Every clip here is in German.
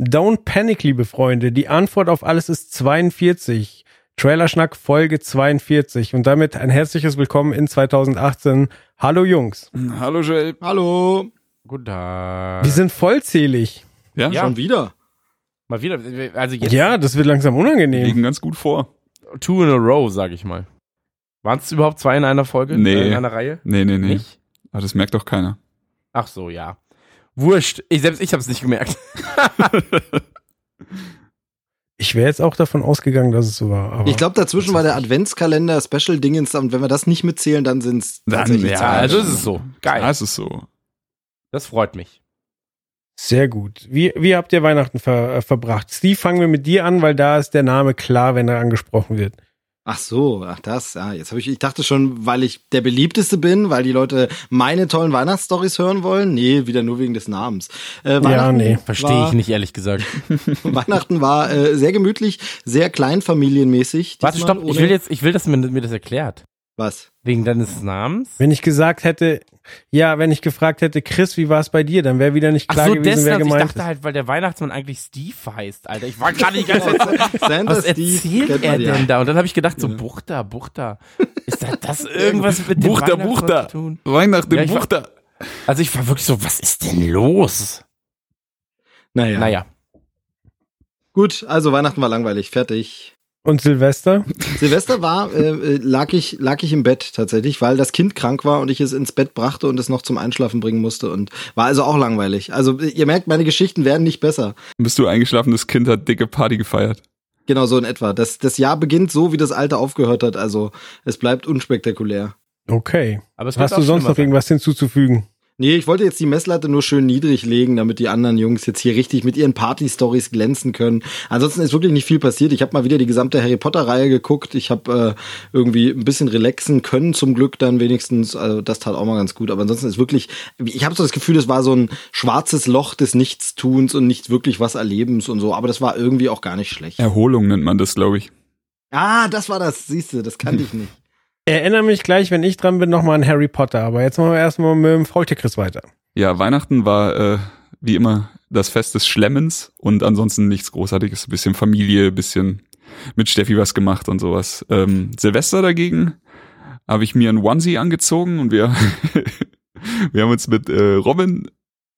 Don't panic, liebe Freunde. Die Antwort auf alles ist 42. Trailerschnack Folge 42 und damit ein herzliches Willkommen in 2018. Hallo Jungs. Hallo Joel. Hallo. Guten Tag. Wir sind vollzählig. Ja, Ja. schon wieder. Mal wieder, also jetzt Ja, das wird langsam unangenehm. Liegen ganz gut vor. two in a row, sag ich mal. Waren es überhaupt zwei in einer Folge? Nee. Äh, In einer Reihe? Nee, nee, nee. Nicht? Aber das merkt doch keiner. Ach so, ja. Wurscht. Ich, selbst ich hab's nicht gemerkt. Ich wäre jetzt auch davon ausgegangen, dass es so war. Aber Ich glaube, dazwischen war der Adventskalender Special Dingens und wenn wir das nicht mitzählen, dann sind es Dann, tatsächlich ja, zwei. also ist es so. Geil. Ja, es ist so. Das freut mich. sehr gut. Wie, wie habt ihr Weihnachten ver, äh, verbracht? Steve, fangen wir mit dir an, weil da ist der Name klar, wenn er angesprochen wird. Ach so, ach das, ja, jetzt habe ich, ich dachte schon, weil ich der beliebteste bin, weil die Leute meine tollen Weihnachtsstories hören wollen. Nee, wieder nur wegen des Namens. Äh, Weihnachten nee, Verstehe ich nicht, ehrlich gesagt. Weihnachten war äh, sehr gemütlich, sehr kleinfamilienmäßig. Warte, stopp. Ich will jetzt, ich will, dass mir, mir das erklärt. Was? Wegen deines Namens? Wenn ich gesagt hätte, ja, wenn ich gefragt hätte, Chris, wie war es bei dir, dann wäre wieder nicht Ach klar so, gewesen, wer deshalb. Ich gemeint dachte ist. halt, weil der Weihnachtsmann eigentlich Steve heißt, Alter. Ich war gerade nicht ganz Santa Was Steve erzählt er denn da? Und dann habe ich gedacht, so Buchter, Buchter. Ist da das irgendwas mit dem Buchter, Buchter. zu tun? Weihnachten, Ja, ich war- Buchter. Also ich war wirklich so, was ist denn los? Naja. Naja, Gut, also Weihnachten war langweilig, fertig. Und Silvester? Silvester war, äh, äh, lag, ich, lag ich im Bett tatsächlich, weil das Kind krank war und ich es ins Bett brachte und es noch zum Einschlafen bringen musste und war also auch langweilig. Also ihr merkt, meine Geschichten werden nicht besser. Bist du eingeschlafen, das Kind hat dicke Party gefeiert. Genau so in etwa. Das, das Jahr beginnt so, wie das alte aufgehört hat. Also es bleibt unspektakulär. Okay. aber es Hast du sonst noch irgendwas hinzuzufügen? Nee, ich wollte jetzt die Messlatte nur schön niedrig legen, damit die anderen Jungs jetzt hier richtig mit ihren Party-Stories glänzen können. Ansonsten ist wirklich nicht viel passiert. Ich habe mal wieder die gesamte Harry Potter-Reihe geguckt. Ich habe äh, irgendwie ein bisschen relaxen können, zum Glück dann wenigstens. Also das tat auch mal ganz gut. Aber ansonsten ist wirklich, ich habe so das Gefühl, das war so ein schwarzes Loch des Nichtstuns und nicht wirklich was Erlebens und so. Aber das war irgendwie auch gar nicht schlecht. Erholung nennt man das, glaube ich. Ah, das war das. Siehst du, das kannte ich nicht. Erinnere mich gleich, wenn ich dran bin, nochmal an Harry Potter. Aber jetzt machen wir erstmal mit dem Faultier-Chris weiter. Ja, Weihnachten war äh, wie immer das Fest des Schlemmens und ansonsten nichts Großartiges. Ein bisschen Familie, bisschen mit Steffi was gemacht und sowas. Ähm, Silvester dagegen habe ich mir ein Onesie angezogen und wir, wir haben uns mit äh, Robin,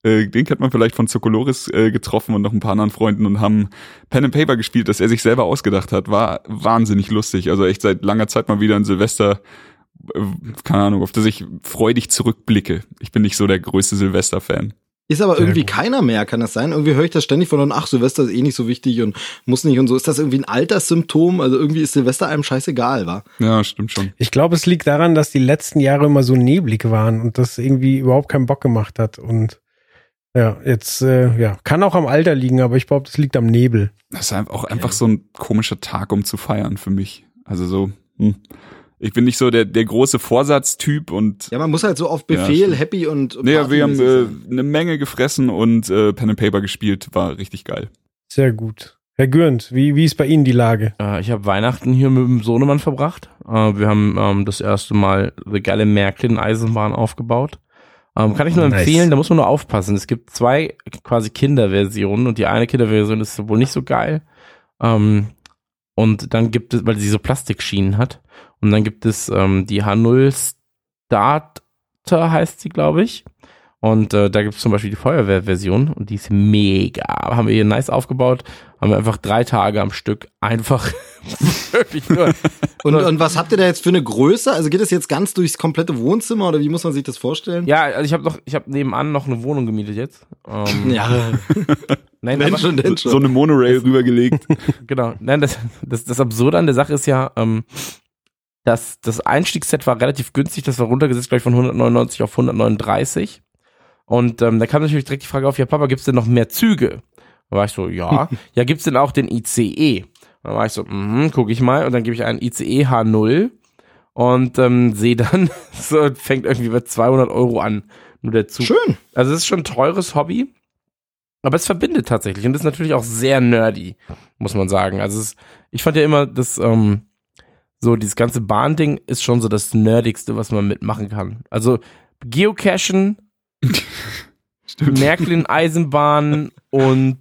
äh, den kennt man vielleicht von Zokoloris, äh, getroffen und noch ein paar anderen Freunden und haben Pen and Paper gespielt, das er sich selber ausgedacht hat. War wahnsinnig lustig. Also echt seit langer Zeit mal wieder ein Silvester, äh, keine Ahnung, auf das ich freudig zurückblicke. Ich bin nicht so der größte Silvester-Fan. Ist aber irgendwie keiner mehr, kann das sein? Irgendwie höre ich das ständig von, ach, Silvester ist eh nicht so wichtig und muss nicht und so. Ist das irgendwie ein Alterssymptom? Also irgendwie ist Silvester einem scheißegal, war. Ja, stimmt schon. Ich glaube, es liegt daran, dass die letzten Jahre immer so neblig waren und das irgendwie überhaupt keinen Bock gemacht hat. Und ja, jetzt, äh, ja, kann auch am Alter liegen, aber ich glaube, das liegt am Nebel. Das ist einfach auch einfach so ein komischer Tag, um zu feiern für mich. Also so, hm. ich bin nicht so der, der große Vorsatztyp und Ja, man muss halt so auf Ja, Befehl, stimmt. happy und. nee, wir haben äh, eine Menge gefressen und äh, Pen and Paper gespielt, war richtig geil. Sehr gut. Herr Gürnt, wie, wie ist bei Ihnen die Lage? Äh, ich habe Weihnachten hier mit dem Sohnemann verbracht. Äh, wir haben ähm, das erste Mal The Galle Märklin Eisenbahn aufgebaut. Ähm, kann ich nur Nice. empfehlen, da muss man nur aufpassen. Es gibt zwei quasi Kinderversionen und die eine Kinderversion ist wohl nicht so geil. Ähm, und dann gibt es, weil sie so Plastikschienen hat. Und dann gibt es ähm, die H0 Starter heißt sie, glaube ich. Und äh, da gibt es zum Beispiel die Feuerwehrversion und die ist mega. Haben wir hier nice aufgebaut, haben wir einfach drei Tage am Stück einfach wirklich nur. Und, und was habt ihr da jetzt für eine Größe? Also geht es jetzt ganz durchs komplette Wohnzimmer oder wie muss man sich das vorstellen? Ja, also ich habe noch, ich habe nebenan noch eine Wohnung gemietet jetzt. Ähm, Ja, nein, wenn aber, schon, denn schon. So eine Monorail rübergelegt. genau. Nein, das, das, das Absurde an der Sache ist ja, ähm, dass das Einstiegsset war relativ günstig. Das war runtergesetzt, glaube ich, von 199 auf 139. Und ähm, da kam natürlich direkt die Frage auf, ja Papa, gibt's denn noch mehr Züge? Da war ich so, ja. ja, gibt's denn auch den ICE? Dann war ich so, mhm, guck ich mal. Und dann gebe ich einen ICE H0 und ähm, sehe dann, so fängt irgendwie bei 200 Euro an. Nur der Zug. Schön. Also es ist schon ein teures Hobby, aber es verbindet tatsächlich und ist natürlich auch sehr nerdy, muss man sagen. Also es, ich fand ja immer, dass ähm, so dieses ganze Bahnding ist schon so das nerdigste, was man mitmachen kann. Also Geocachen, Märklin-Eisenbahn und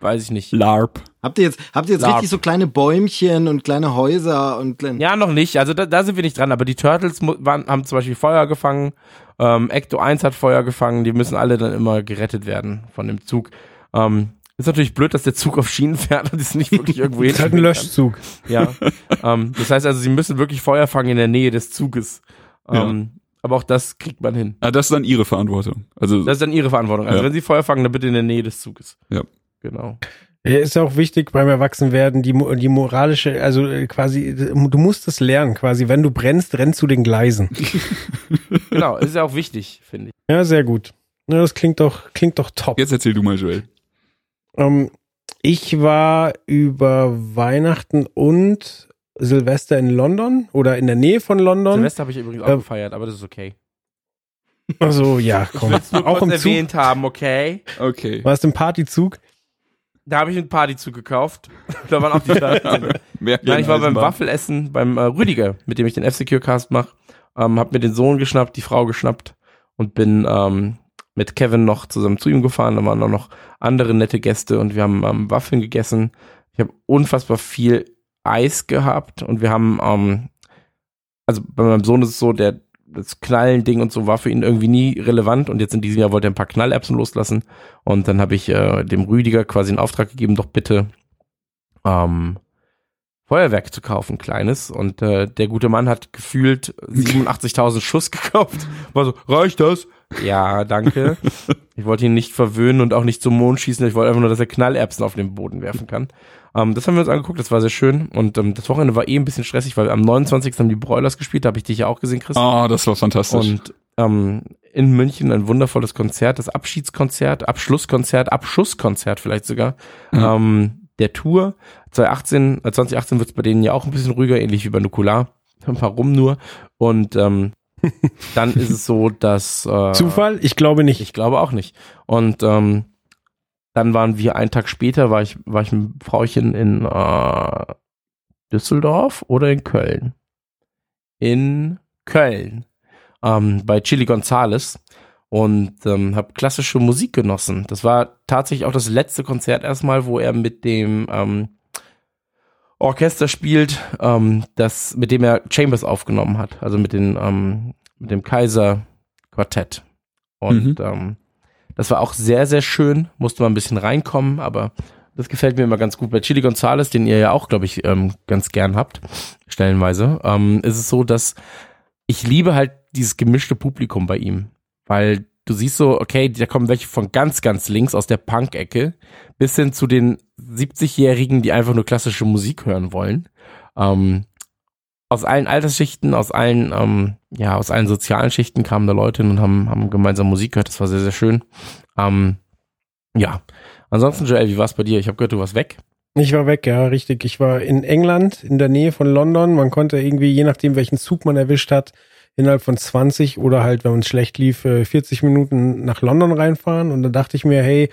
weiß ich nicht. LARP. Habt ihr jetzt, habt ihr jetzt Larp. richtig so kleine Bäumchen und kleine Häuser und kleine. Ja, noch nicht. Also da, da sind wir nicht dran. Aber die Turtles waren, haben zum Beispiel Feuer gefangen. Ähm, Ecto 1 hat Feuer gefangen. Die müssen alle dann immer gerettet werden von dem Zug. Ähm, ist natürlich blöd, dass der Zug auf Schienen fährt und ist nicht wirklich irgendwo Das ist halt ein hin. Löschzug. Ja. ähm, das heißt also, sie müssen wirklich Feuer fangen in der Nähe des Zuges. Ähm, Aber auch das kriegt man hin. Ah, das ist dann ihre Verantwortung. Also, Das ist dann ihre Verantwortung. Also Ja. wenn sie Feuer fangen, dann bitte in der Nähe des Zuges. Ja. Genau. Ja, Ist auch wichtig beim Erwachsenwerden, die, die moralische, also äh, quasi, du musst es lernen, quasi, wenn du brennst, rennst du den Gleisen. Genau, ist ja auch wichtig, finde ich. Ja, sehr gut. Ja, das klingt doch, klingt doch top. jetzt erzähl du mal, Joel. Ähm, ich war über Weihnachten und Silvester in London oder in der Nähe von London. Silvester habe ich übrigens auch Ähm, gefeiert, aber das ist okay. Also ja, komm. Nur Auch kurz im Zug. erwähnt haben, okay? Okay. Warst du im Partyzug? Da habe ich einen Partyzug gekauft. da waren auch die Nein, ich war beim. Waffelessen beim äh, Rüdiger, mit dem ich den F-Secure-Cast mache. Ähm, hab mir den Sohn geschnappt, die Frau geschnappt und bin ähm, mit Kevin noch zusammen zu ihm gefahren. Da waren auch noch andere nette Gäste und wir haben ähm, Waffeln gegessen. Ich habe unfassbar viel Eis gehabt und wir haben, ähm, also bei meinem Sohn ist es so, der das Knallen-Ding und so war für ihn irgendwie nie relevant und jetzt in diesem Jahr wollte er ein paar Knallerbsen loslassen und dann habe ich äh, dem Rüdiger quasi einen Auftrag gegeben, doch bitte ähm, Feuerwerk zu kaufen, kleines. Und äh, der gute Mann hat gefühlt 87.000 Schuss gekauft. War so, reicht das? Ja, danke. Ich wollte ihn nicht verwöhnen und auch nicht zum Mond schießen. Ich wollte einfach nur, dass er Knallerbsen auf den Boden werfen kann. Ähm, das haben wir uns angeguckt, das war sehr schön. Und ähm, das Wochenende war eh ein bisschen stressig, weil am 29. haben die Broilers gespielt, da habe ich dich ja auch gesehen, Chris. Ah, das war fantastisch. Und ähm, in München ein wundervolles Konzert, das Abschiedskonzert, Abschlusskonzert, Abschusskonzert vielleicht sogar. Ja. Ähm, der Tour 2018, äh, 2018 wird es bei denen ja auch ein bisschen ruhiger, ähnlich wie bei Nukular. Warum nur? Und ähm, dann ist es so, dass äh, Zufall? Ich glaube nicht. ich glaube auch nicht. Und ähm, dann waren wir einen Tag später, war ich, war ich mit einem Frauchen in äh, Düsseldorf oder in Köln? In Köln. Ähm, bei Chili Gonzales und ähm, habe klassische Musik genossen. Das war tatsächlich auch das letzte Konzert erstmal, wo er mit dem ähm, Orchester spielt, ähm, das, mit dem er Chambers aufgenommen hat, also mit, den, ähm, mit dem Kaiser Quartett. Und ähm, das war auch sehr, sehr schön, musste mal ein bisschen reinkommen, aber das gefällt mir immer ganz gut. Bei Chili Gonzales, den ihr ja auch, glaube ich, ähm, ganz gern habt, stellenweise, ähm, ist es so, dass ich liebe halt dieses gemischte Publikum bei ihm, weil du siehst so, okay, da kommen welche von ganz, ganz links aus der Punk-Ecke bis hin zu den 70-Jährigen, die einfach nur klassische Musik hören wollen. Ähm, aus allen Altersschichten, aus allen, ähm, ja, aus allen sozialen Schichten kamen da Leute hin und haben, haben gemeinsam Musik gehört. Das war sehr, sehr schön. Ähm, ja. Ansonsten, Joel, wie war es bei dir? Ich habe gehört, du warst weg. Ich war weg, ja, richtig. Ich war in England, in der Nähe von London. Man konnte irgendwie, je nachdem, welchen Zug man erwischt hat, innerhalb von 20 oder halt, wenn man es schlecht lief, äh, 40 Minuten nach London reinfahren. Und dann dachte ich mir, hey,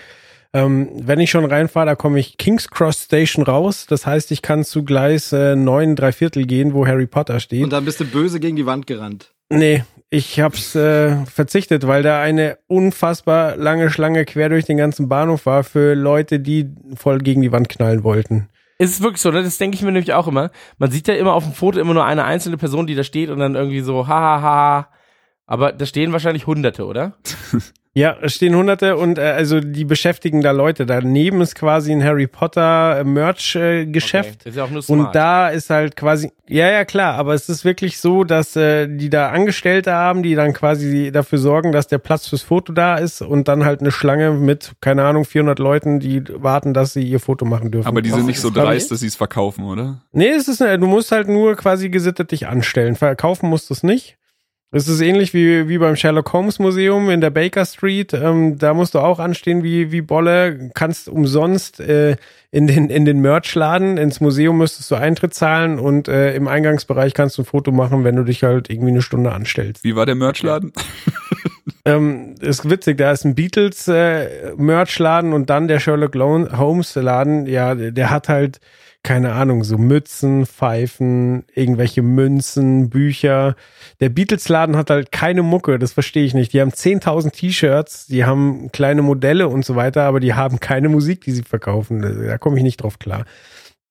ähm, wenn ich schon reinfahre, da komme ich King's Cross Station raus. Das heißt, ich kann zu Gleis äh, 9, drei Viertel gehen, wo Harry Potter steht. Und dann bist du böse gegen die Wand gerannt. Nee, ich hab's äh, verzichtet, weil da eine unfassbar lange Schlange quer durch den ganzen Bahnhof war für Leute, die voll gegen die Wand knallen wollten. Es ist wirklich so, ne? das denke ich mir nämlich auch immer. Man sieht ja immer auf dem Foto immer nur eine einzelne Person, die da steht und dann irgendwie so, hahaha. Ha, ha. Aber da stehen wahrscheinlich Hunderte, oder? Ja, es stehen hunderte und äh, also die beschäftigen da Leute. Daneben ist quasi ein Harry Potter äh, Geschäft. Okay. Ist ja auch nur smart. Und da ist halt quasi, ja, ja, klar, aber es ist wirklich so, dass äh, die da Angestellte haben, die dann quasi dafür sorgen, dass der Platz fürs Foto da ist und dann halt eine Schlange mit, keine Ahnung, 400 Leuten, die warten, dass sie ihr Foto machen dürfen. Aber die sind nicht so dreist, dass sie es verkaufen, oder? Nee, es ist, äh, du musst halt nur quasi gesittet dich anstellen. Verkaufen musst du es nicht. Es ist ähnlich wie, wie beim Sherlock Holmes Museum in der Baker Street. Ähm, da musst du auch anstehen wie, wie Bolle. Kannst umsonst äh, in den, in den Merchladen. Ins Museum müsstest du Eintritt zahlen und äh, im Eingangsbereich kannst du ein Foto machen, wenn du dich halt irgendwie eine Stunde anstellst. Wie war der Merchladen? Ähm, ist witzig, da ist ein Beatles äh, Merchladen und dann der Sherlock Holmes Laden. Ja, der, der hat halt keine Ahnung, so Mützen, Pfeifen, irgendwelche Münzen, Bücher. Der Beatles-Laden hat halt keine Mucke, das verstehe ich nicht. Die haben 10.000 T-Shirts, die haben kleine Modelle und so weiter, aber die haben keine Musik, die sie verkaufen. Da komme ich nicht drauf klar.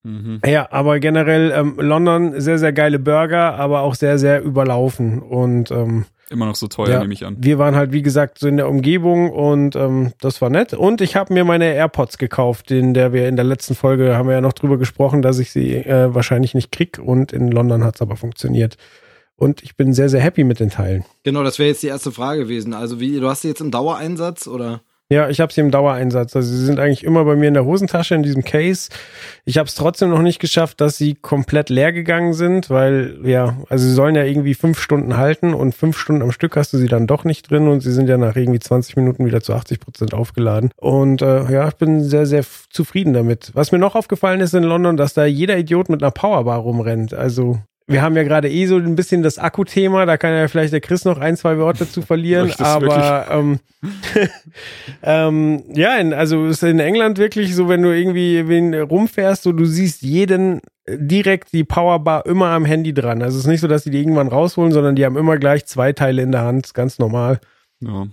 Mhm. Ja, aber generell ähm, London sehr, sehr geile Burger, aber auch sehr, sehr überlaufen und ähm, Immer noch so teuer, ja, nehme ich an. Wir waren halt, wie gesagt, so in der Umgebung und ähm, das war nett. Und ich habe mir meine AirPods gekauft, in der wir in der letzten Folge haben wir ja noch drüber gesprochen, dass ich sie äh, wahrscheinlich nicht krieg und in London hat es aber funktioniert. Und ich bin sehr, sehr happy mit den Teilen. Genau, das wäre jetzt die erste Frage gewesen. Also wie, du hast sie jetzt im Dauereinsatz oder? Ja, ich habe sie im Dauereinsatz. Also sie sind eigentlich immer bei mir in der Hosentasche in diesem Case. Ich habe es trotzdem noch nicht geschafft, dass sie komplett leer gegangen sind, weil ja, also sie sollen ja irgendwie fünf Stunden halten und fünf Stunden am Stück hast du sie dann doch nicht drin und sie sind ja nach irgendwie 20 Minuten wieder zu 80 Prozent aufgeladen. Und äh, ja, ich bin sehr, sehr zufrieden damit. Was mir noch aufgefallen ist in London, dass da jeder Idiot mit einer Powerbar rumrennt. Also wir haben ja gerade eh so ein bisschen das Akku-Thema, da kann ja vielleicht der Chris noch ein, zwei Worte zu verlieren, aber ähm, ähm, ja, in, also ist in England wirklich so, wenn du irgendwie wen rumfährst, so du siehst jeden direkt die Powerbar immer am Handy dran. Also es ist nicht so, dass die die irgendwann rausholen, sondern die haben immer gleich zwei Teile in der Hand, ganz normal. Ja.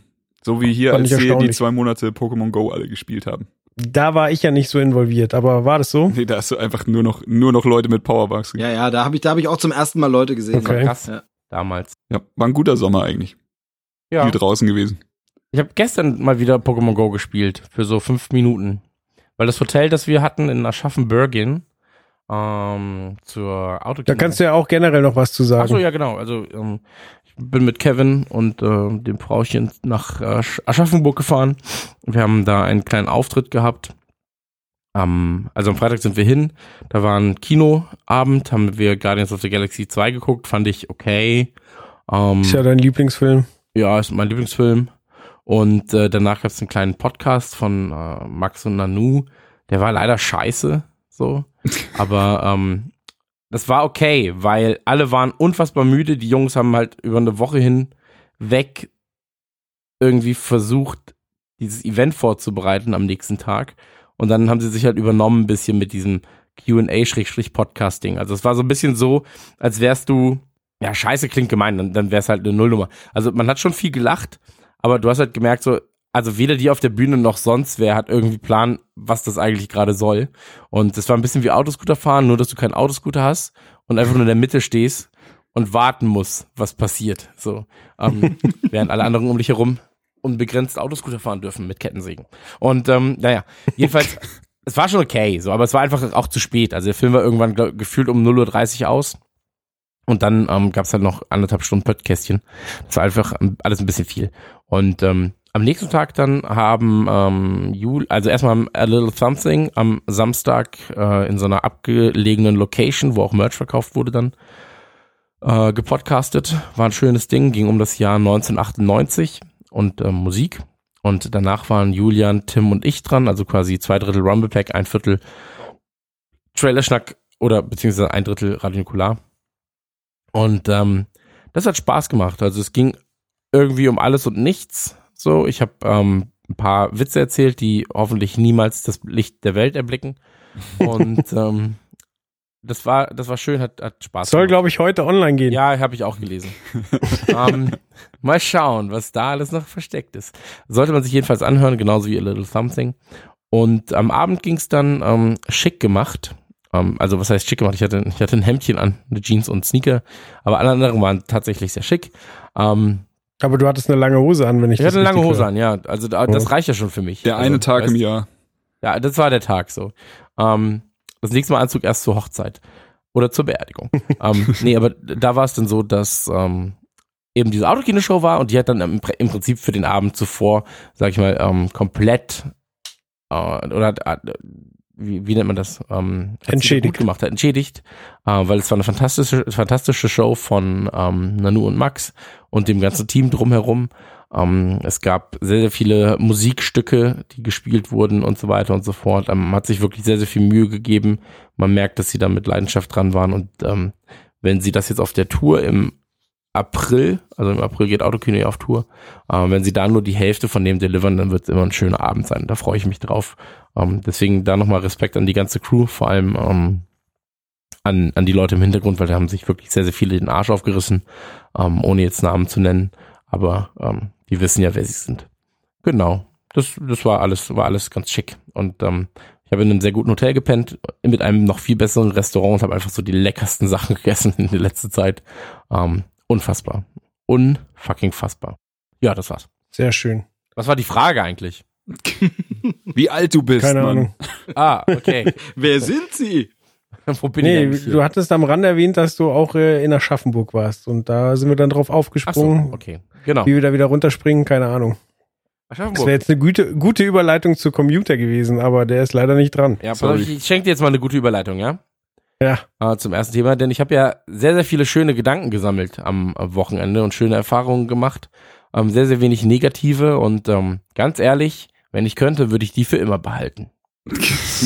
So wie hier, als wir die zwei Monate Pokémon Go alle gespielt haben. Da war ich ja nicht so involviert, aber war das so? Nee, da hast du einfach nur noch, nur noch Leute mit Powerbugs. Ja, ja, da habe ich, da habe ich auch zum ersten Mal Leute gesehen. Okay. Krass. Ja. Damals. Ja, war ein guter Sommer eigentlich. Ja. Viel draußen gewesen. Ich habe gestern mal wieder Pokémon Go gespielt für so fünf Minuten, weil das Hotel, das wir hatten in Aschaffenburgen, ähm, zur Auto. Da kannst du ja auch generell noch was zu sagen. Achso, ja genau. Also ähm, bin mit Kevin und äh, dem Frauchen nach äh, Aschaffenburg gefahren. Wir haben da einen kleinen Auftritt gehabt. Um, also am Freitag sind wir hin. Da war ein Kinoabend, haben wir Guardians of the Galaxy 2 geguckt, fand ich okay. Um, ist ja dein Lieblingsfilm. Ja, ist mein Lieblingsfilm. Und äh, danach gab es einen kleinen Podcast von äh, Max und Nanu. Der war leider scheiße. So. Aber ähm, das war okay, weil alle waren unfassbar müde. Die Jungs haben halt über eine Woche hinweg irgendwie versucht, dieses Event vorzubereiten am nächsten Tag. Und dann haben sie sich halt übernommen ein bisschen mit diesem QA-Podcasting. Also es war so ein bisschen so, als wärst du, ja, scheiße klingt gemein, dann, dann wär's halt eine Nullnummer. Also man hat schon viel gelacht, aber du hast halt gemerkt, so, also weder die auf der Bühne noch sonst wer hat irgendwie Plan, was das eigentlich gerade soll. Und das war ein bisschen wie Autoscooter fahren, nur dass du keinen Autoscooter hast und einfach nur in der Mitte stehst und warten musst, was passiert. So, ähm, während alle anderen um dich herum unbegrenzt Autoscooter fahren dürfen mit Kettensägen. Und ähm, naja, jedenfalls, es war schon okay, so, aber es war einfach auch zu spät. Also der Film war irgendwann gefühlt um 0.30 Uhr aus. Und dann ähm, gab es halt noch anderthalb Stunden Pöttkästchen. Das war einfach alles ein bisschen viel. Und ähm, am nächsten Tag dann haben ähm, Jul, also erstmal A Little Something am Samstag äh, in so einer abgelegenen Location, wo auch Merch verkauft wurde, dann äh, gepodcastet. War ein schönes Ding, ging um das Jahr 1998 und äh, Musik. Und danach waren Julian, Tim und ich dran, also quasi zwei Drittel Rumble Pack, ein Viertel Trailerschnack oder beziehungsweise ein Drittel Radio Nukular. Und ähm, das hat Spaß gemacht. Also es ging irgendwie um alles und nichts. So, ich habe ähm, ein paar Witze erzählt, die hoffentlich niemals das Licht der Welt erblicken. Und ähm, das war, das war schön, hat, hat Spaß Soll, glaube ich, heute online gehen. Ja, habe ich auch gelesen. ähm, mal schauen, was da alles noch versteckt ist. Sollte man sich jedenfalls anhören, genauso wie A Little Something. Und am Abend ging es dann ähm, schick gemacht. Ähm, also was heißt schick gemacht? Ich hatte, ich hatte ein Hemdchen an, eine Jeans und Sneaker, aber alle anderen waren tatsächlich sehr schick. Ähm, aber du hattest eine lange Hose an, wenn ich, ich das hatte eine lange Hose höre. an, ja. Also das reicht ja schon für mich. Der also, eine Tag weißt, im Jahr. Ja, das war der Tag so. Ähm, das nächste Mal Anzug erst zur Hochzeit oder zur Beerdigung. ähm, nee, aber da war es dann so, dass ähm, eben diese Autokino-Show war und die hat dann im, im, Prinzip für den Abend zuvor, sag ich mal, ähm, komplett äh, oder äh, wie, wie nennt man das? Ähm, Entschädigt. Gut gemacht hat, entschädigt, äh, weil es war eine fantastische, fantastische Show von ähm, Nanu und Max und dem ganzen Team drumherum. Ähm, es gab sehr, sehr viele Musikstücke, die gespielt wurden und so weiter und so fort. Ähm, man hat sich wirklich sehr, sehr viel Mühe gegeben. Man merkt, dass sie da mit Leidenschaft dran waren und ähm, wenn sie das jetzt auf der Tour im April, also im April geht Autokino auf Tour, ähm, wenn sie da nur die Hälfte von dem delivern, dann wird es immer ein schöner Abend sein. Da freue ich mich drauf. Ähm, deswegen da nochmal Respekt an die ganze Crew, vor allem ähm, an, an die Leute im Hintergrund, weil da haben sich wirklich sehr, sehr viele den Arsch aufgerissen, ähm, ohne jetzt Namen zu nennen. Aber ähm, die wissen ja, wer sie sind. Genau. Das, das war alles, war alles ganz schick. Und ähm, ich habe in einem sehr guten Hotel gepennt, mit einem noch viel besseren Restaurant und habe einfach so die leckersten Sachen gegessen in der letzten Zeit. Ähm, unfassbar. Unfucking fassbar. Ja, das war's. Sehr schön. Was war die Frage eigentlich? Wie alt du bist, Keine Mann. Ahnung. Ah, okay. Wer sind sie? Wo bin ich Nee, hier? du hattest am Rand erwähnt, dass du auch äh, in Aschaffenburg warst. Und da sind wir dann drauf Ach so, aufgesprungen. okay. Genau. Wie wir da wieder runterspringen, keine Ahnung. Das wäre Aschaffenburg. jetzt eine gute, gute Überleitung zu Computer gewesen, aber der ist leider nicht dran. Ja, pass auf, ich, ich schenke dir jetzt mal eine gute Überleitung, ja? Ja. äh, zum ersten Thema, denn ich habe ja sehr, sehr viele schöne Gedanken gesammelt am, am Wochenende und schöne Erfahrungen gemacht. Ähm, sehr, sehr wenig negative und ähm, ganz ehrlich, wenn ich könnte, würde ich die für immer behalten.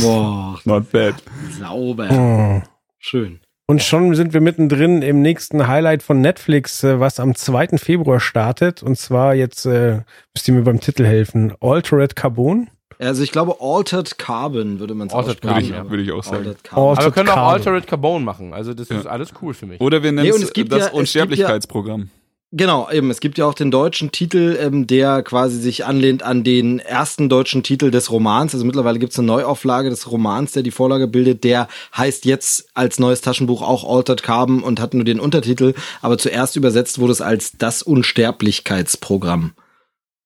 Boah, Not bad. sauber. Oh. Schön. Und schon sind wir mittendrin im nächsten Highlight von Netflix, äh, was am 2. Februar startet. Und zwar jetzt, äh, müsst ihr mir beim Titel helfen, Altered Carbon. Also ich glaube Altered Carbon würde man es Altered Würde aussprechen. ich, Carbon, würde ich auch sagen. Altered Carbon. Aber wir Altered können auch Carbon. Altered Carbone machen. Also das Ja. ist alles cool für mich. Oder wir nennen Nee, es das ja- es gibt ja- Unsterblichkeitsprogramm. Genau, eben. Es gibt ja auch den deutschen Titel, ähm, der quasi sich anlehnt an den ersten deutschen Titel des Romans. Also mittlerweile gibt es eine Neuauflage des Romans, der die Vorlage bildet. Der heißt jetzt als neues Taschenbuch auch Altered Carbon und hat nur den Untertitel. Aber zuerst übersetzt wurde es als das Unsterblichkeitsprogramm.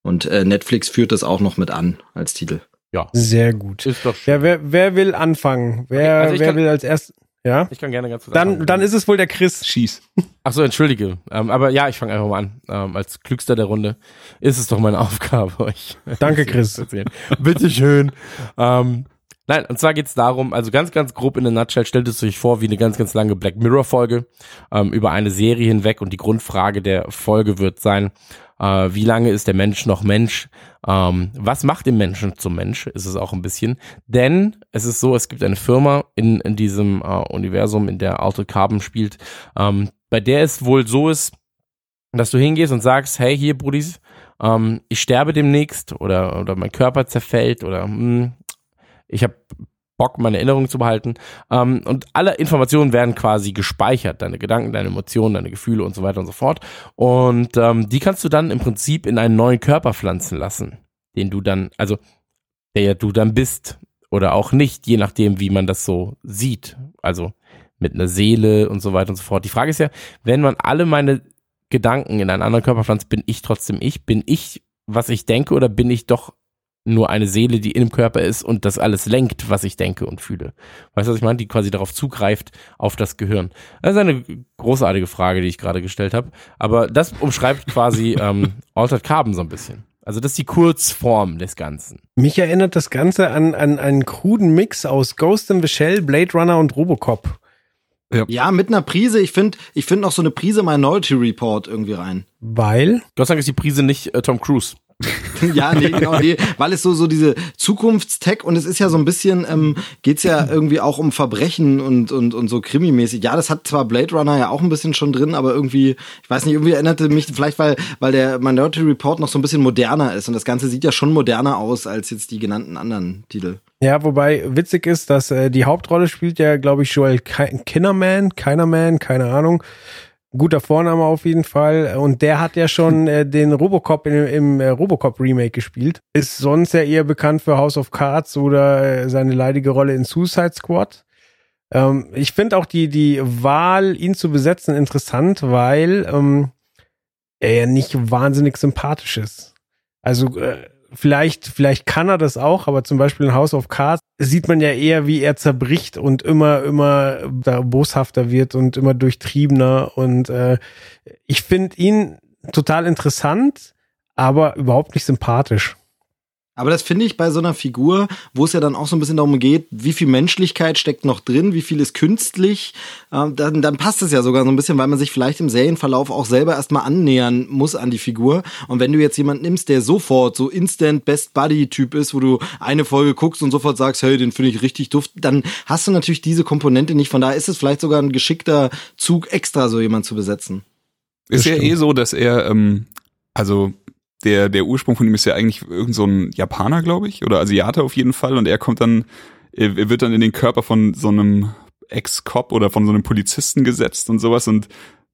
Und äh, Netflix führt das auch noch mit an als Titel. Ja, Sehr gut. ist doch schön. Ja, wer, wer will anfangen? Wer, Also wer kann- will als erst? Ja? Ich kann gerne ganz kurz Dann, anfangen. dann ist es wohl der Chris. Schieß. Ach so, entschuldige. Ähm, aber ja, ich fange einfach mal an. Ähm, als Klügster der Runde ist es doch meine Aufgabe, euch Danke, Chris. Bitteschön. ähm, nein, und zwar geht's darum, also ganz, ganz grob in der Nutshell, stellt es euch vor wie eine ganz, ganz lange Black Mirror-Folge ähm, über eine Serie hinweg und die Grundfrage der Folge wird sein, äh, wie lange ist der Mensch noch Mensch? Ähm, was macht den Menschen zum Mensch? Ist es auch ein bisschen. Denn es ist so, es gibt eine Firma in, in diesem äh, Universum, in der Altered Carbon spielt, ähm, bei der es wohl so ist, dass du hingehst und sagst, hey, hier, Brudis, ähm, ich sterbe demnächst oder, oder mein Körper zerfällt oder hm, ich habe Bock, meine Erinnerungen zu behalten. Ähm, und alle Informationen werden quasi gespeichert. Deine Gedanken, deine Emotionen, deine Gefühle und so weiter und so fort. Und ähm, die kannst du dann im Prinzip in einen neuen Körper pflanzen lassen, den du dann, also der du dann bist oder auch nicht, je nachdem, wie man das so sieht. Also mit einer Seele und so weiter und so fort. Die Frage ist ja, wenn man alle meine Gedanken in einen anderen Körper pflanzt, bin ich trotzdem ich? Bin ich, was ich denke, oder bin ich doch nur eine Seele, die im Körper ist und das alles lenkt, was ich denke und fühle? Weißt du, was ich meine? Die quasi darauf zugreift, auf das Gehirn. Das ist eine großartige Frage, die ich gerade gestellt habe. Aber das umschreibt quasi ähm, Altered Carbon so ein bisschen. Also das ist die Kurzform des Ganzen. Mich erinnert das Ganze an, an einen kruden Mix aus Ghost in the Shell, Blade Runner und Robocop. Ja, mit einer Prise. Ich finde, ich finde noch so eine Prise Minority Report irgendwie rein. Weil, Gott sei Dank ist die Prise nicht äh, Tom Cruise. ja, nee, genau, nee, weil es so, so diese Zukunftstech und es ist ja so ein bisschen, ähm, geht's ja irgendwie auch um Verbrechen und, und, und so krimimäßig. Ja, das hat zwar Blade Runner ja auch ein bisschen schon drin, aber irgendwie, ich weiß nicht, irgendwie erinnerte mich, vielleicht weil, weil der Minority Report noch so ein bisschen moderner ist und das Ganze sieht ja schon moderner aus als jetzt die genannten anderen Titel. ja, wobei witzig ist, dass äh, die Hauptrolle spielt ja, glaube ich, Joel Ki- Kinnerman, Keinerman, keine Ahnung. Guter Vorname auf jeden Fall. Und der hat ja schon äh, den Robocop im, im äh, Robocop Remake gespielt. Ist sonst ja eher bekannt für House of Cards oder äh, seine leidige Rolle in Suicide Squad. Ähm, ich finde auch die, die Wahl, ihn zu besetzen, interessant, weil ähm, er ja nicht wahnsinnig sympathisch ist. Also äh, vielleicht, vielleicht kann er das auch, aber zum Beispiel in House of Cards sieht man ja eher, wie er zerbricht und immer, immer da boshafter wird und immer durchtriebener. Und äh, ich finde ihn total interessant, aber überhaupt nicht sympathisch. Aber das finde ich bei so einer Figur, wo es ja dann auch so ein bisschen darum geht, wie viel Menschlichkeit steckt noch drin, wie viel ist künstlich, äh, dann, dann passt es ja sogar so ein bisschen, weil man sich vielleicht im Serienverlauf auch selber erstmal annähern muss an die Figur. Und wenn du jetzt jemanden nimmst, der sofort so Instant Best Buddy Typ ist, wo du eine Folge guckst und sofort sagst, hey, den finde ich richtig duft, dann hast du natürlich diese Komponente nicht. Von daher ist es vielleicht sogar ein geschickter Zug, extra so jemand zu besetzen. Ist ja eh so, dass er, ähm, also der, der Ursprung von ihm ist ja eigentlich irgend so ein Japaner, glaube ich, oder Asiater auf jeden Fall. Und er kommt dann, er wird dann in den Körper von so einem Ex-Cop oder von so einem Polizisten gesetzt und sowas und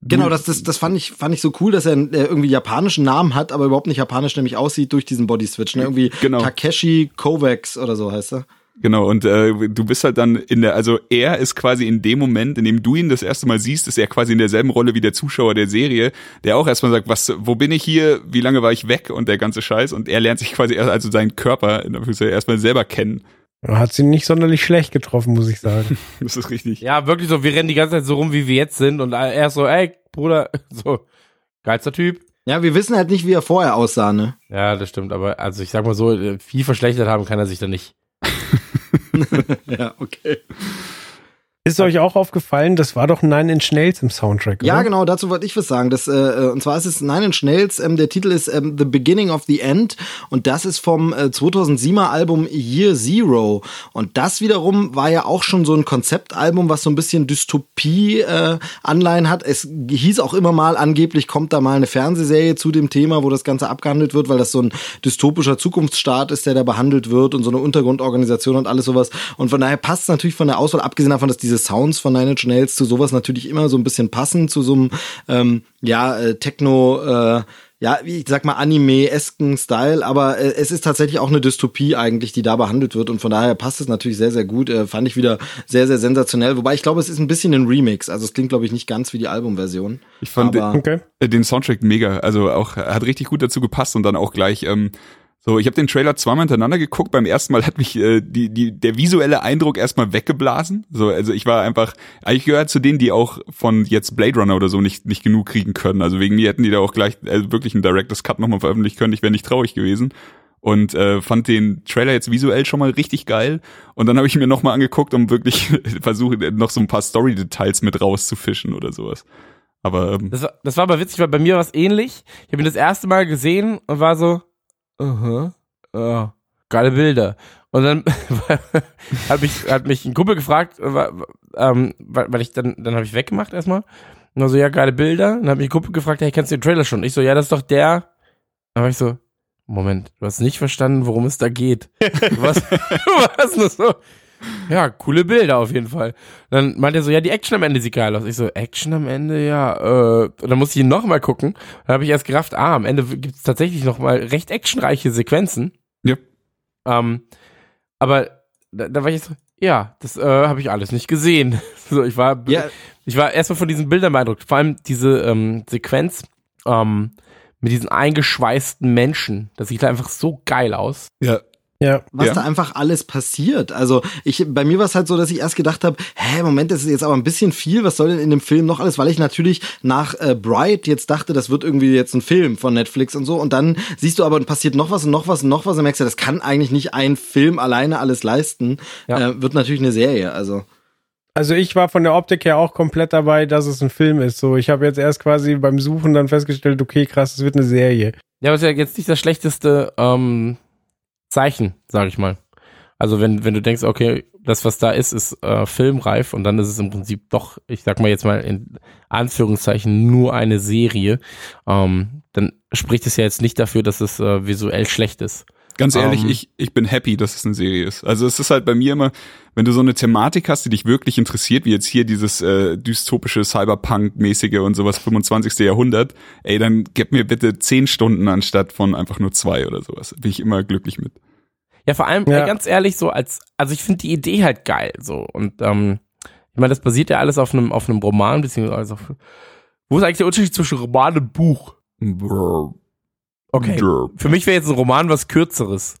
Genau, das, das, das fand ich, fand ich so cool, dass er einen, äh, irgendwie japanischen Namen hat, aber überhaupt nicht japanisch nämlich aussieht durch diesen Body-Switch. Ne? Irgendwie Genau. Takeshi Kovacs oder so heißt er. Genau, und äh, du bist halt dann in der, also er ist quasi in dem Moment, in dem du ihn das erste Mal siehst, ist er quasi in derselben Rolle wie der Zuschauer der Serie, der auch erstmal sagt, was, wo bin ich hier, wie lange war ich weg und der ganze Scheiß und er lernt sich quasi erst, also seinen Körper in der Füße erstmal selber kennen. Hat sie nicht sonderlich schlecht getroffen, muss ich sagen. Das ist richtig. Ja, wirklich so, wir rennen die ganze Zeit so rum, wie wir jetzt sind und er ist so, ey, Bruder, so, geilster Typ. Ja, wir wissen halt nicht, wie er vorher aussah, ne? Ja, das stimmt, aber also ich sag mal so, äh, viel verschlechtert haben kann er sich da nicht. Ja, okay. Ist euch auch aufgefallen, das war doch Nine Inch Nails im Soundtrack, Ja, oder? genau, dazu wollte ich was sagen. Das, äh, und zwar ist es Nine Inch Nails, ähm, der Titel ist ähm, The Beginning of the End und das ist vom äh, 2007er Album Year Zero. Und das wiederum war ja auch schon so ein Konzeptalbum, was so ein bisschen Dystopie äh, hat. Es hieß auch immer mal, angeblich kommt da mal eine Fernsehserie zu dem Thema, wo das Ganze abgehandelt wird, weil das so ein dystopischer Zukunftsstaat ist, der da behandelt wird und so eine Untergrundorganisation und alles sowas. Und von daher passt es natürlich von der Auswahl, abgesehen davon, dass diese Sounds von Nine Inch Nails zu sowas natürlich immer so ein bisschen passen, zu so einem, ähm, ja, äh, Techno, äh, ja, wie ich sag mal, Anime-esken Style, aber äh, es ist tatsächlich auch eine Dystopie eigentlich, die da behandelt wird und von daher passt es natürlich sehr, sehr gut. Äh, fand ich wieder sehr, sehr sensationell. Wobei ich glaube, es ist ein bisschen ein Remix. Also es klingt, glaube ich, nicht ganz wie die Albumversion. Ich fand Aber- Okay. äh, den Soundtrack mega, also auch hat richtig gut dazu gepasst und dann auch gleich ähm, so, ich habe den Trailer zweimal hintereinander geguckt. Beim ersten Mal hat mich äh, die, die, der visuelle Eindruck erstmal weggeblasen. So, also ich war einfach, eigentlich gehört zu denen, die auch von jetzt Blade Runner oder so nicht, nicht genug kriegen können. Also wegen mir hätten die da auch gleich äh, wirklich einen Director's Cut nochmal veröffentlichen können. Ich wäre nicht traurig gewesen. Und äh, fand den Trailer jetzt visuell schon mal richtig geil. Und dann habe ich mir nochmal angeguckt, um wirklich versuche, noch so ein paar Story-Details mit rauszufischen oder sowas. Aber ähm, Das war, das war aber witzig, weil bei mir war es ähnlich. Ich habe ihn das erste Mal gesehen und war so, aha, ja, geile Bilder. Und dann hat mich, hat mich ein Kumpel gefragt, äh, ähm, weil, ich dann, dann habe ich weggemacht erstmal. Und so, ja, geile Bilder. Und dann hat mich ein Kumpel gefragt, hey, kennst du den Trailer schon? Ich so, ja, das ist doch der. Dann war ich so, Moment, du hast nicht verstanden, worum es da geht. Du warst, du warst nur so, ja, coole Bilder auf jeden Fall. Dann meinte er so, ja, die Action am Ende sieht geil aus. Ich so, Action am Ende, ja. Äh, und dann musste ich ihn nochmal gucken. Dann habe ich erst gerafft, ah, am Ende gibt es tatsächlich nochmal recht actionreiche Sequenzen. Ja. Ähm, aber da, da war ich so, ja, das äh, habe ich alles nicht gesehen. so, ich war, Ja. ich war erstmal von diesen Bildern beeindruckt. Vor allem diese ähm, Sequenz ähm, mit diesen eingeschweißten Menschen. Das sieht einfach so geil aus. ja, Ja. was Ja. da einfach alles passiert. Also ich, bei mir war es halt so, dass ich erst gedacht habe, hä, Moment, das ist jetzt aber ein bisschen viel, was soll denn in dem Film noch alles? Weil ich natürlich nach äh, Bright jetzt dachte, das wird irgendwie jetzt ein Film von Netflix und so. Und dann siehst du aber, und passiert noch was und noch was und noch was und merkst ja, das kann eigentlich nicht ein Film alleine alles leisten. Ja. Äh, wird natürlich eine Serie, also. Also ich war von der Optik her auch komplett dabei, dass es ein Film ist. So, ich habe jetzt erst quasi beim Suchen dann festgestellt, okay, krass, es wird eine Serie. Ja, aber ist ja jetzt nicht das schlechteste ähm, Zeichen, sag ich mal. Also wenn, wenn du denkst, okay, das, was da ist, ist äh, filmreif und dann ist es im Prinzip doch, ich sag mal jetzt mal in Anführungszeichen, nur eine Serie, ähm, dann spricht es ja jetzt nicht dafür, dass es äh, visuell schlecht ist. Ganz ehrlich, Ähm. ich, ich bin happy, dass es eine Serie ist. Also es ist halt bei mir immer, wenn du so eine Thematik hast, die dich wirklich interessiert, wie jetzt hier dieses äh, dystopische Cyberpunk-mäßige und sowas 25. Jahrhundert, ey, dann gib mir bitte zehn Stunden anstatt von einfach nur zwei oder sowas. Bin ich immer glücklich mit. Ja, vor allem, Ja. äh, ganz ehrlich, so als, also ich finde die Idee halt geil, so. Und ähm, ich meine, das basiert ja alles auf einem auf einem Roman, beziehungsweise auf. Wo ist eigentlich der Unterschied zwischen Roman und Buch? Brr, Okay. Für mich wäre jetzt ein Roman was Kürzeres.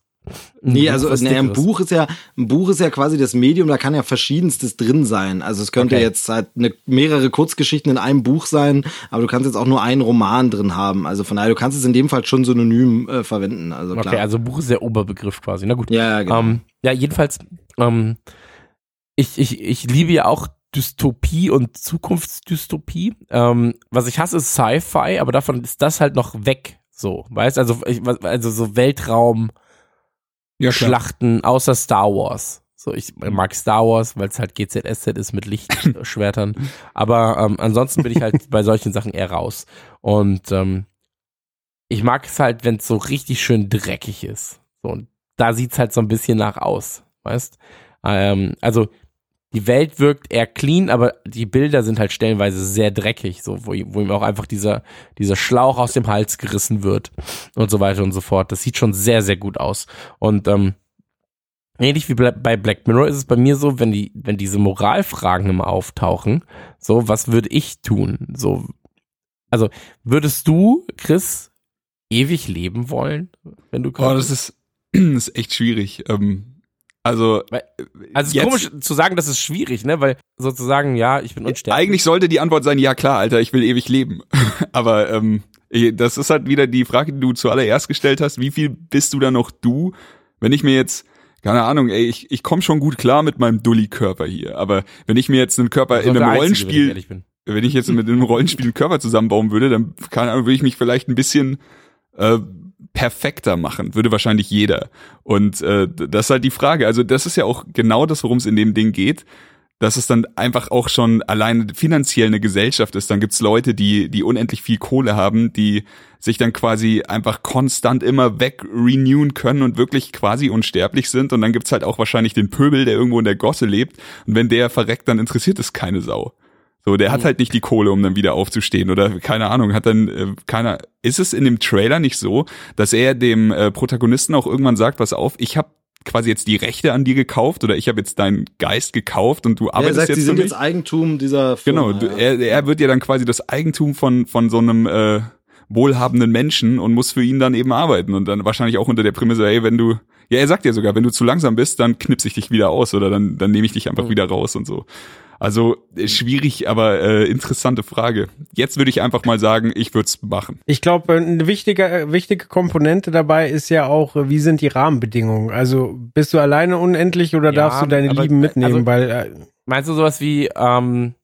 Nee, also was nee, ein. Buch ist ja ein Buch ist ja quasi das Medium, da kann ja verschiedenstes drin sein. Also es könnte Okay. jetzt halt eine, mehrere Kurzgeschichten in einem Buch sein, aber du kannst jetzt auch nur einen Roman drin haben. Also von daher, du kannst es in dem Fall schon synonym äh, verwenden. Also klar. Okay, also Buch ist der Oberbegriff quasi. Na gut. ja, ja, genau. Ähm, ja, jedenfalls, ähm, ich, ich, ich liebe ja auch Dystopie und Zukunftsdystopie. Ähm, was ich hasse, ist Sci-Fi, aber davon ist das halt noch weg. So, weißt also, ich, also so Weltraum, Ja, Schlachten außer Star Wars. So, ich mag Star Wars, weil es halt GZSZ ist mit Lichtschwertern. Aber ähm, ansonsten bin ich halt bei solchen Sachen eher raus. Und ähm, ich mag es halt, wenn es so richtig schön dreckig ist. So, und da sieht's halt so ein bisschen nach aus, weißt? Ähm, also die Welt wirkt eher clean, aber die Bilder sind halt stellenweise sehr dreckig, so wo, ihm- wo ihm auch einfach dieser dieser Schlauch aus dem Hals gerissen wird und so weiter und so fort. Das sieht schon sehr sehr gut aus und ähm, ähnlich wie bei Black Mirror ist es bei mir so, wenn die wenn diese Moralfragen immer auftauchen, so was würde ich tun? So also würdest du Chris ewig leben wollen, wenn du Oh, das ist, das ist echt schwierig. Ähm, also, Weil- Also es ist Jetzt- komisch zu sagen, das ist schwierig, ne? Weil sozusagen, ja, ich bin unsterblich. eigentlich sollte die Antwort sein, ja klar, Alter, ich will ewig leben. Aber ähm, das ist halt wieder die Frage, die du zuallererst gestellt hast. Wie viel bist du da noch du? Wenn ich mir jetzt, keine Ahnung, ey, ich, ich komme schon gut klar mit meinem Dulli-Körper hier. Aber wenn ich mir jetzt einen Körper in einem einzige, wenn ich Rollenspiel ehrlich bin. wenn ich jetzt mit einem Rollenspiel einen Körper zusammenbauen würde, dann keine Ahnung, würde ich mich vielleicht ein bisschen äh, perfekter machen, würde wahrscheinlich jeder. Und äh, das ist halt die Frage. Also das ist ja auch genau das, worum es in dem Ding geht, dass es dann einfach auch schon alleine finanziell eine Gesellschaft ist. Dann gibt's Leute, die die unendlich viel Kohle haben, die sich dann quasi einfach konstant immer weg renewen können und wirklich quasi unsterblich sind. Und dann gibt's halt auch wahrscheinlich den Pöbel, der irgendwo in der Gosse lebt. Und wenn der verreckt, dann interessiert es keine Sau. So, der hat halt nicht die Kohle, um dann wieder aufzustehen oder keine Ahnung, hat dann äh, keiner. Ist es in dem Trailer nicht so, dass er dem äh, Protagonisten auch irgendwann sagt, pass auf, ich habe quasi jetzt die Rechte an dir gekauft oder ich habe jetzt deinen Geist gekauft und du Ja, er arbeitest sagt, jetzt sie sind jetzt Eigentum dieser Firma. Genau, du, er, er wird ja dann quasi das Eigentum von von so einem äh, wohlhabenden Menschen und muss für ihn dann eben arbeiten und dann wahrscheinlich auch unter der Prämisse, hey, wenn du ja, er sagt ja sogar, wenn du zu langsam bist, dann knipse ich dich wieder aus oder dann dann nehme ich dich einfach wieder raus und so. Also äh, schwierig, aber äh, interessante Frage. Jetzt würde ich einfach mal sagen, ich würde es machen. Ich glaube, eine wichtige, äh, wichtige Komponente dabei ist ja auch, äh, wie sind die Rahmenbedingungen? Also bist du alleine unendlich oder Ja, darfst du deine aber, Lieben mitnehmen? also- Weil äh, Meinst du sowas wie, ähm,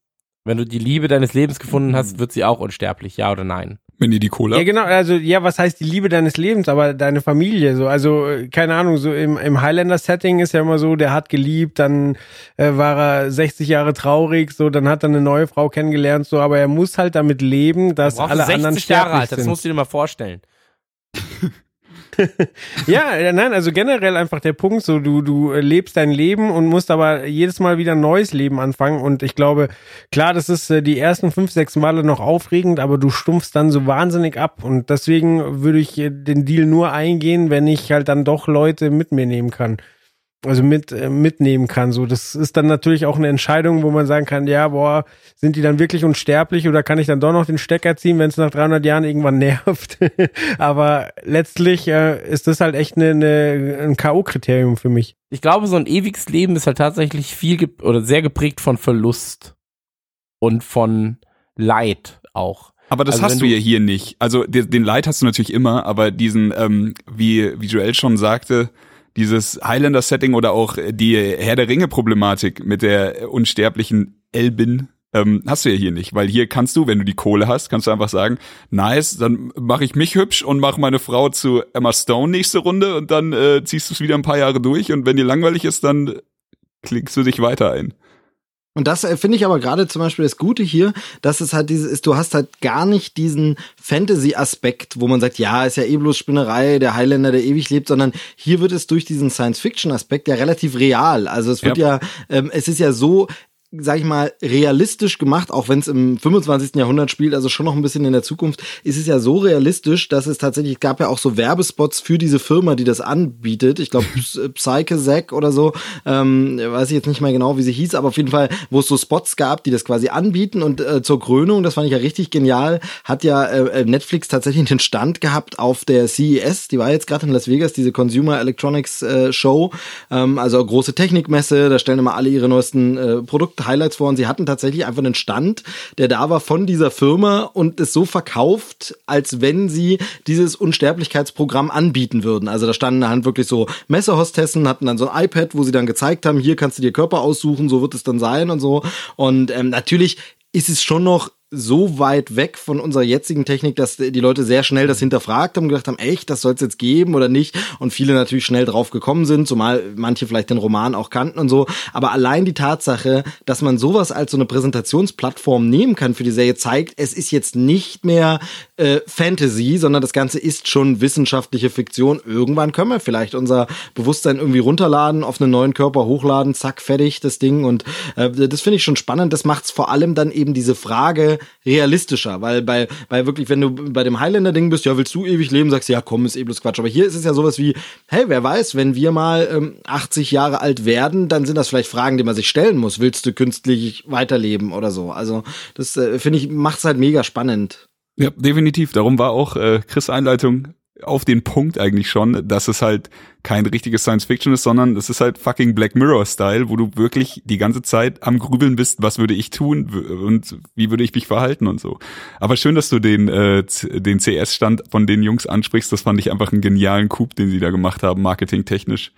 wenn du die Liebe deines Lebens gefunden hast, wird sie auch unsterblich, ja oder nein? Wenn ihr die Kohle ja genau, also ja, was heißt die Liebe deines Lebens, aber deine Familie so, also äh, keine Ahnung, so im, im Highlander-Setting ist ja immer so, der hat geliebt, dann äh, war er 60 Jahre traurig, so, dann hat er eine neue Frau kennengelernt, so, aber er muss halt damit leben, dass alle 60 anderen Jahre sterblich alt, das musst du dir mal vorstellen. Ja, ja, nein, also generell einfach der Punkt, so du du äh, lebst dein Leben und musst aber jedes Mal wieder ein neues Leben anfangen und ich glaube, klar, das ist äh, die ersten fünf, sechs Male noch aufregend, aber du stumpfst dann so wahnsinnig ab und deswegen würde ich äh, den Deal nur eingehen, wenn ich halt dann doch Leute mit mir nehmen kann. Also mit äh, mitnehmen kann. So, das ist dann natürlich auch eine Entscheidung, wo man sagen kann, ja, boah, sind die dann wirklich unsterblich oder kann ich dann doch noch den Stecker ziehen, wenn es nach 300 Jahren irgendwann nervt? Aber letztlich äh, ist das halt echt eine, eine, ein K.O.-Kriterium für mich. Ich glaube, so ein ewiges Leben ist halt tatsächlich viel gep- oder sehr geprägt von Verlust und von Leid auch. Aber das Also hast du ja hier nicht. Also den, den Leid hast du natürlich immer, aber diesen, ähm, wie, wie Joel schon sagte, dieses Highlander-Setting oder auch die Herr der Ringe-Problematik mit der unsterblichen Elbin, ähm, hast du ja hier nicht, weil hier kannst du, wenn du die Kohle hast, kannst du einfach sagen, nice, dann mache ich mich hübsch und mache meine Frau zu Emma Stone nächste Runde und dann äh, ziehst du es wieder ein paar Jahre durch und wenn dir langweilig ist, dann klickst du dich weiter ein. Und das äh, finde ich aber gerade zum Beispiel das Gute hier, dass es halt dieses ist, du hast halt gar nicht diesen Fantasy-Aspekt, wo man sagt, ja, ist ja eh bloß Spinnerei, der Highlander, der ewig lebt, sondern hier wird es durch diesen Science-Fiction-Aspekt ja relativ real. Also es wird ja, ähm, es ist ja so, sag ich mal, realistisch gemacht, auch wenn es im 25. Jahrhundert spielt, also schon noch ein bisschen in der Zukunft, ist es ja so realistisch, dass es tatsächlich, es gab ja auch so Werbespots für diese Firma, die das anbietet. Ich glaube, Psyche Zack oder so, ähm, weiß ich jetzt nicht mehr genau, wie sie hieß, aber auf jeden Fall, wo es so Spots gab, die das quasi anbieten und äh, zur Krönung, das fand ich ja richtig genial, hat ja äh, Netflix tatsächlich den Stand gehabt auf der CES, die war jetzt gerade in Las Vegas, diese Consumer Electronics äh, Show, ähm, also große Technikmesse, da stellen immer alle ihre neuesten äh, Produkte Highlights vor und sie hatten tatsächlich einfach einen Stand, der da war von dieser Firma und es so verkauft, als wenn sie dieses Unsterblichkeitsprogramm anbieten würden. Also da standen dann wirklich so Messehostessen, hatten dann so ein iPad, wo sie dann gezeigt haben, hier kannst du dir Körper aussuchen, so wird es dann sein und so. Und ähm, natürlich ist es schon noch so weit weg von unserer jetzigen Technik, dass die Leute sehr schnell das hinterfragt haben und gedacht haben, echt, das soll es jetzt geben oder nicht? Und viele natürlich schnell drauf gekommen sind, zumal manche vielleicht den Roman auch kannten und so. Aber allein die Tatsache, dass man sowas als so eine Präsentationsplattform nehmen kann für die Serie, zeigt, es ist jetzt nicht mehr äh, Fantasy, sondern das Ganze ist schon wissenschaftliche Fiktion. Irgendwann können wir vielleicht unser Bewusstsein irgendwie runterladen, auf einen neuen Körper hochladen, zack, fertig, das Ding. Und äh, das finde ich schon spannend. Das macht es vor allem dann eben diese Frage, realistischer, weil bei, bei wirklich, wenn du bei dem Highlander-Ding bist, ja, willst du ewig leben, sagst du, ja, komm, ist eh bloß Quatsch. Aber hier ist es ja sowas wie, hey, wer weiß, wenn wir mal ähm, 80 Jahre alt werden, dann sind das vielleicht Fragen, die man sich stellen muss. Willst du künstlich weiterleben oder so? Also, das äh, finde ich, macht es halt mega spannend. Ja, definitiv. Darum war auch äh, Chris Einleitung auf den Punkt eigentlich schon, dass es halt kein richtiges Science Fiction ist, sondern es ist halt fucking Black Mirror Style, wo du wirklich die ganze Zeit am Grübeln bist, was würde ich tun und wie würde ich mich verhalten und so. Aber schön, dass du den äh, den CS Stand von den Jungs ansprichst, das fand ich einfach einen genialen Coup, den sie da gemacht haben, marketingtechnisch.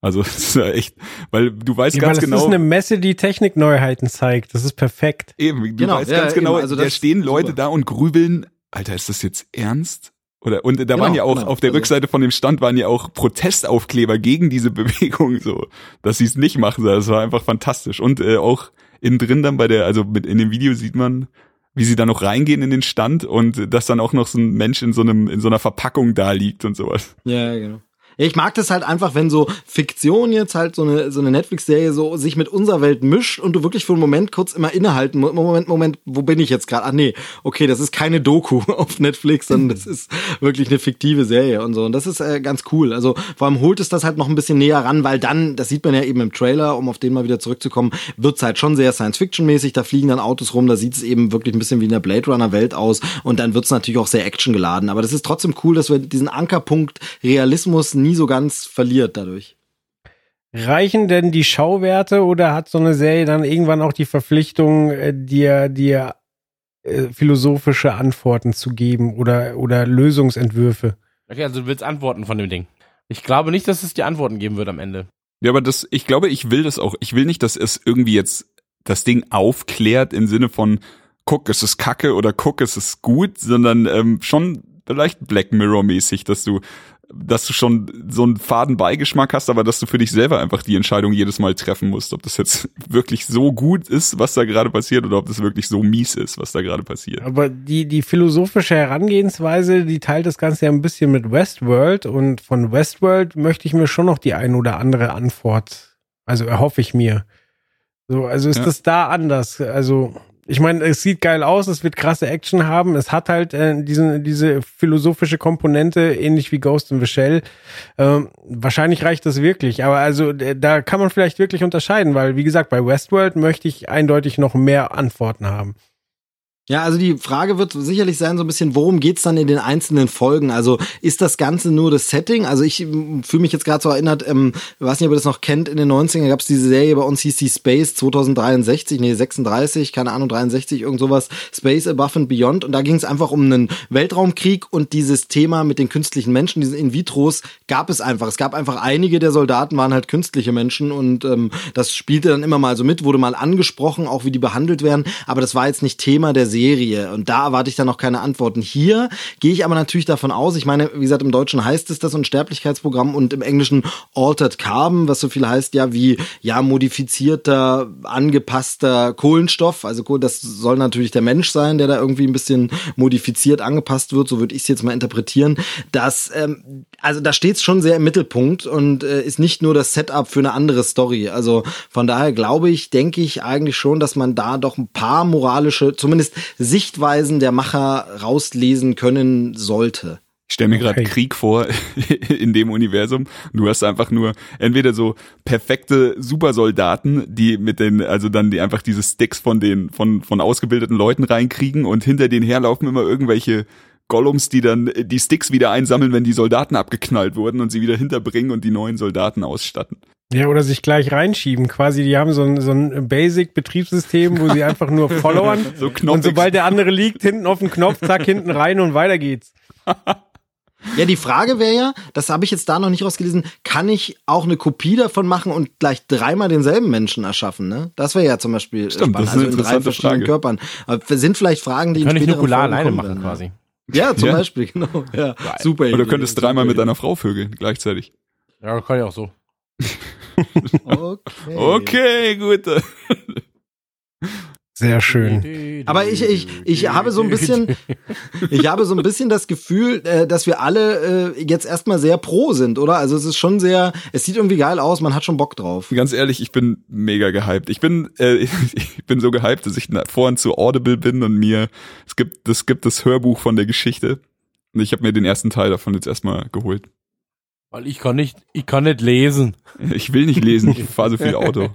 Also das ist ja echt, weil du weißt ja, ganz genau. Das ist eine Messe, die Technikneuheiten zeigt. Das ist perfekt. Eben, du genau, weißt ja, ganz genau, eben, also da stehen Leute super. da und grübeln. Alter, ist das jetzt ernst? Oder und da genau, waren ja auch genau. auf der also, Rückseite von dem Stand waren ja auch Protestaufkleber gegen diese Bewegung, so dass sie es nicht machen. Das war einfach fantastisch. Und äh, auch innen drin dann bei der, also mit in dem Video sieht man, wie sie da noch reingehen in den Stand und dass dann auch noch so ein Mensch in so einem in so einer Verpackung da liegt und sowas. Ja, genau. Ich mag das halt einfach, wenn so Fiktion jetzt halt so eine, so eine Netflix-Serie so sich mit unserer Welt mischt und du wirklich für einen Moment kurz immer innehalten, Moment, Moment, wo bin ich jetzt gerade? Ah nee, okay, das ist keine Doku auf Netflix, sondern das ist wirklich eine fiktive Serie und so. Und das ist äh, ganz cool. Also vor allem holt es das halt noch ein bisschen näher ran, weil dann, das sieht man ja eben im Trailer, um auf den mal wieder zurückzukommen, wird's halt schon sehr Science-Fiction-mäßig, da fliegen dann Autos rum, da sieht es eben wirklich ein bisschen wie in der Blade Runner-Welt aus und dann wird's natürlich auch sehr actiongeladen. Aber das ist trotzdem cool, dass wir diesen Ankerpunkt Realismus nie so ganz verliert dadurch. Reichen denn die Schauwerte oder hat so eine Serie dann irgendwann auch die Verpflichtung, äh, dir, dir äh, philosophische Antworten zu geben oder, oder Lösungsentwürfe? Okay, also du willst Antworten von dem Ding. Ich glaube nicht, dass es die Antworten geben wird am Ende. Ja, aber das, ich glaube, ich will das auch. Ich will nicht, dass es irgendwie jetzt das Ding aufklärt im Sinne von, guck, es ist kacke oder guck, es ist gut, sondern ähm, schon vielleicht Black Mirror mäßig, dass du dass du schon so einen faden Beigeschmack hast, aber dass du für dich selber einfach die Entscheidung jedes Mal treffen musst, ob das jetzt wirklich so gut ist, was da gerade passiert, oder ob das wirklich so mies ist, was da gerade passiert. Aber die, die philosophische Herangehensweise, die teilt das Ganze ja ein bisschen mit Westworld und von Westworld möchte ich mir schon noch die ein oder andere Antwort, also erhoffe ich mir. So, also ist ja. das da anders? Also ich meine, es sieht geil aus, es wird krasse Action haben, es hat halt äh, diesen, diese philosophische Komponente, ähnlich wie Ghost in the Shell. Ähm, wahrscheinlich reicht das wirklich, aber also da kann man vielleicht wirklich unterscheiden, weil wie gesagt, bei Westworld möchte ich eindeutig noch mehr Antworten haben. Ja, also die Frage wird sicherlich sein, so ein bisschen, worum geht's dann in den einzelnen Folgen? Also ist das Ganze nur das Setting? Also ich fühle mich jetzt gerade so erinnert, ähm, weiß nicht, ob ihr das noch kennt, in den 90ern gab es diese Serie, bei uns hieß die Space 2063, nee, 36, keine Ahnung, 63, irgend sowas, Space Above and Beyond. Und da ging es einfach um einen Weltraumkrieg und dieses Thema mit den künstlichen Menschen, diesen In-Vitros, gab es einfach. Es gab einfach einige der Soldaten waren halt künstliche Menschen und ähm, das spielte dann immer mal so mit, wurde mal angesprochen, auch wie die behandelt werden, aber das war jetzt nicht Thema der Serie Serie. Und da erwarte ich dann noch keine Antworten. Hier gehe ich aber natürlich davon aus, ich meine, wie gesagt, im Deutschen heißt es das Unsterblichkeitsprogramm und im Englischen Altered Carbon, was so viel heißt ja wie, ja, modifizierter, angepasster Kohlenstoff. Also das soll natürlich der Mensch sein, der da irgendwie ein bisschen modifiziert angepasst wird, so würde ich es jetzt mal interpretieren. Das, ähm, also da steht es schon sehr im Mittelpunkt und äh, ist nicht nur das Setup für eine andere Story. Also von daher glaube ich, denke ich eigentlich schon, dass man da doch ein paar moralische, zumindest Sichtweisen der Macher rauslesen können sollte. Ich stelle mir gerade Okay. Krieg vor in dem Universum. Du hast einfach nur entweder so perfekte Supersoldaten, die mit den, also dann die einfach diese Sticks von den, von, von ausgebildeten Leuten reinkriegen und hinter denen herlaufen immer irgendwelche Gollums, die dann die Sticks wieder einsammeln, wenn die Soldaten abgeknallt wurden und sie wieder hinterbringen und die neuen Soldaten ausstatten. Ja, oder sich gleich reinschieben. Quasi, die haben so ein, so ein Basic-Betriebssystem, wo sie einfach nur followern. So und sobald der andere liegt, hinten auf dem Knopf, zack, hinten rein und weiter geht's. Ja, die Frage wäre ja, das habe ich jetzt da noch nicht rausgelesen, kann ich auch eine Kopie davon machen und gleich dreimal denselben Menschen erschaffen, ne? Das wäre ja zum Beispiel Stimmt, das ist eine also in drei verschiedenen Frage. Körpern. Aber sind vielleicht Fragen, die Kann ich späteren Nukular Folgen alleine kommen machen werden, quasi. Ja, zum Ja. Beispiel, genau. Ja, super Oder du könntest dreimal mit deiner Frau vögeln gleichzeitig. Ja, kann ich auch so. Okay. Okay, gut. Sehr schön. Aber ich, ich, ich habe so ein bisschen, ich habe so ein bisschen das Gefühl, äh, dass wir alle äh, jetzt erstmal sehr pro sind, oder? Also es ist schon sehr, es sieht irgendwie geil aus, man hat schon Bock drauf. Ganz ehrlich, ich bin mega gehypt. Ich bin, äh, ich bin so gehypt, dass ich vorhin zu Audible bin und mir, es gibt, es gibt das Hörbuch von der Geschichte. Und ich habe mir den ersten Teil davon jetzt erstmal geholt. Weil ich kann nicht, ich kann nicht lesen. Ich will nicht lesen, ich fahre so viel Auto.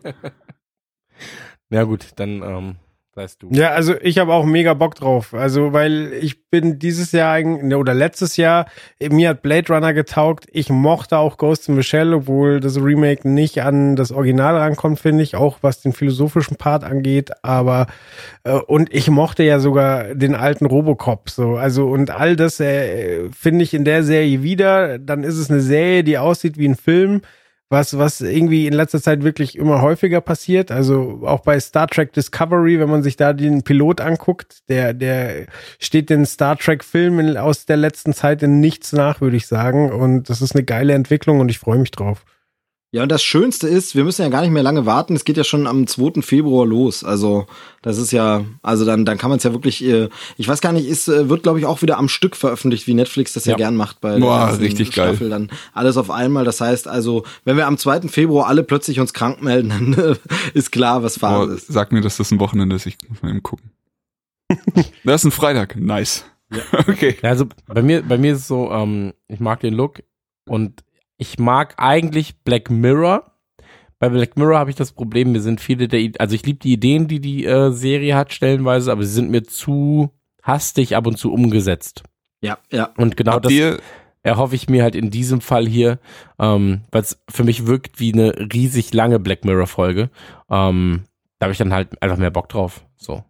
Ja gut, dann ähm, weißt du. Ja, also ich habe auch mega Bock drauf. Also, weil ich bin dieses Jahr ne, oder letztes Jahr, mir hat Blade Runner getaugt. Ich mochte auch Ghost in the Shell, obwohl das Remake nicht an das Original rankommt, finde ich, auch was den philosophischen Part angeht. Aber äh, und ich mochte ja sogar den alten Robocop so. Also und all das äh, finde ich in der Serie wieder. Dann ist es eine Serie, die aussieht wie ein Film was, was irgendwie in letzter Zeit wirklich immer häufiger passiert. Also auch bei Star Trek Discovery, wenn man sich da den Pilot anguckt, der, der steht den Star Trek Filmen aus der letzten Zeit in nichts nach, würde ich sagen. Und das ist eine geile Entwicklung und ich freue mich drauf. Ja, und das Schönste ist, wir müssen ja gar nicht mehr lange warten. Es geht ja schon am 2. Februar los. Also, das ist ja, also dann, dann kann man es ja wirklich, äh, ich weiß gar nicht, ist, äh, wird, glaube ich, auch wieder am Stück veröffentlicht, wie Netflix das ja, Ja. gern macht bei Boah, richtig geil. Staffel. Dann alles auf einmal. Das heißt also, wenn wir am 2. Februar alle plötzlich uns krank melden, dann äh, ist klar, was Phase Boah, ist. sag mir, dass das ein Wochenende ist, ich muss mal eben gucken. Das ist ein Freitag, nice. Okay. Ja, also bei mir, bei mir ist es so, ähm, ich mag den Look und ich mag eigentlich Black Mirror. Bei Black Mirror habe ich das Problem, mir sind viele der, I- also ich liebe die Ideen, die die äh, Serie hat stellenweise, aber sie sind mir zu hastig ab und zu umgesetzt. Ja, ja. Und genau Habt das ihr, erhoffe ich mir halt in diesem Fall hier, ähm, weil es für mich wirkt wie eine riesig lange Black Mirror Folge. Ähm, da habe ich dann halt einfach mehr Bock drauf. So.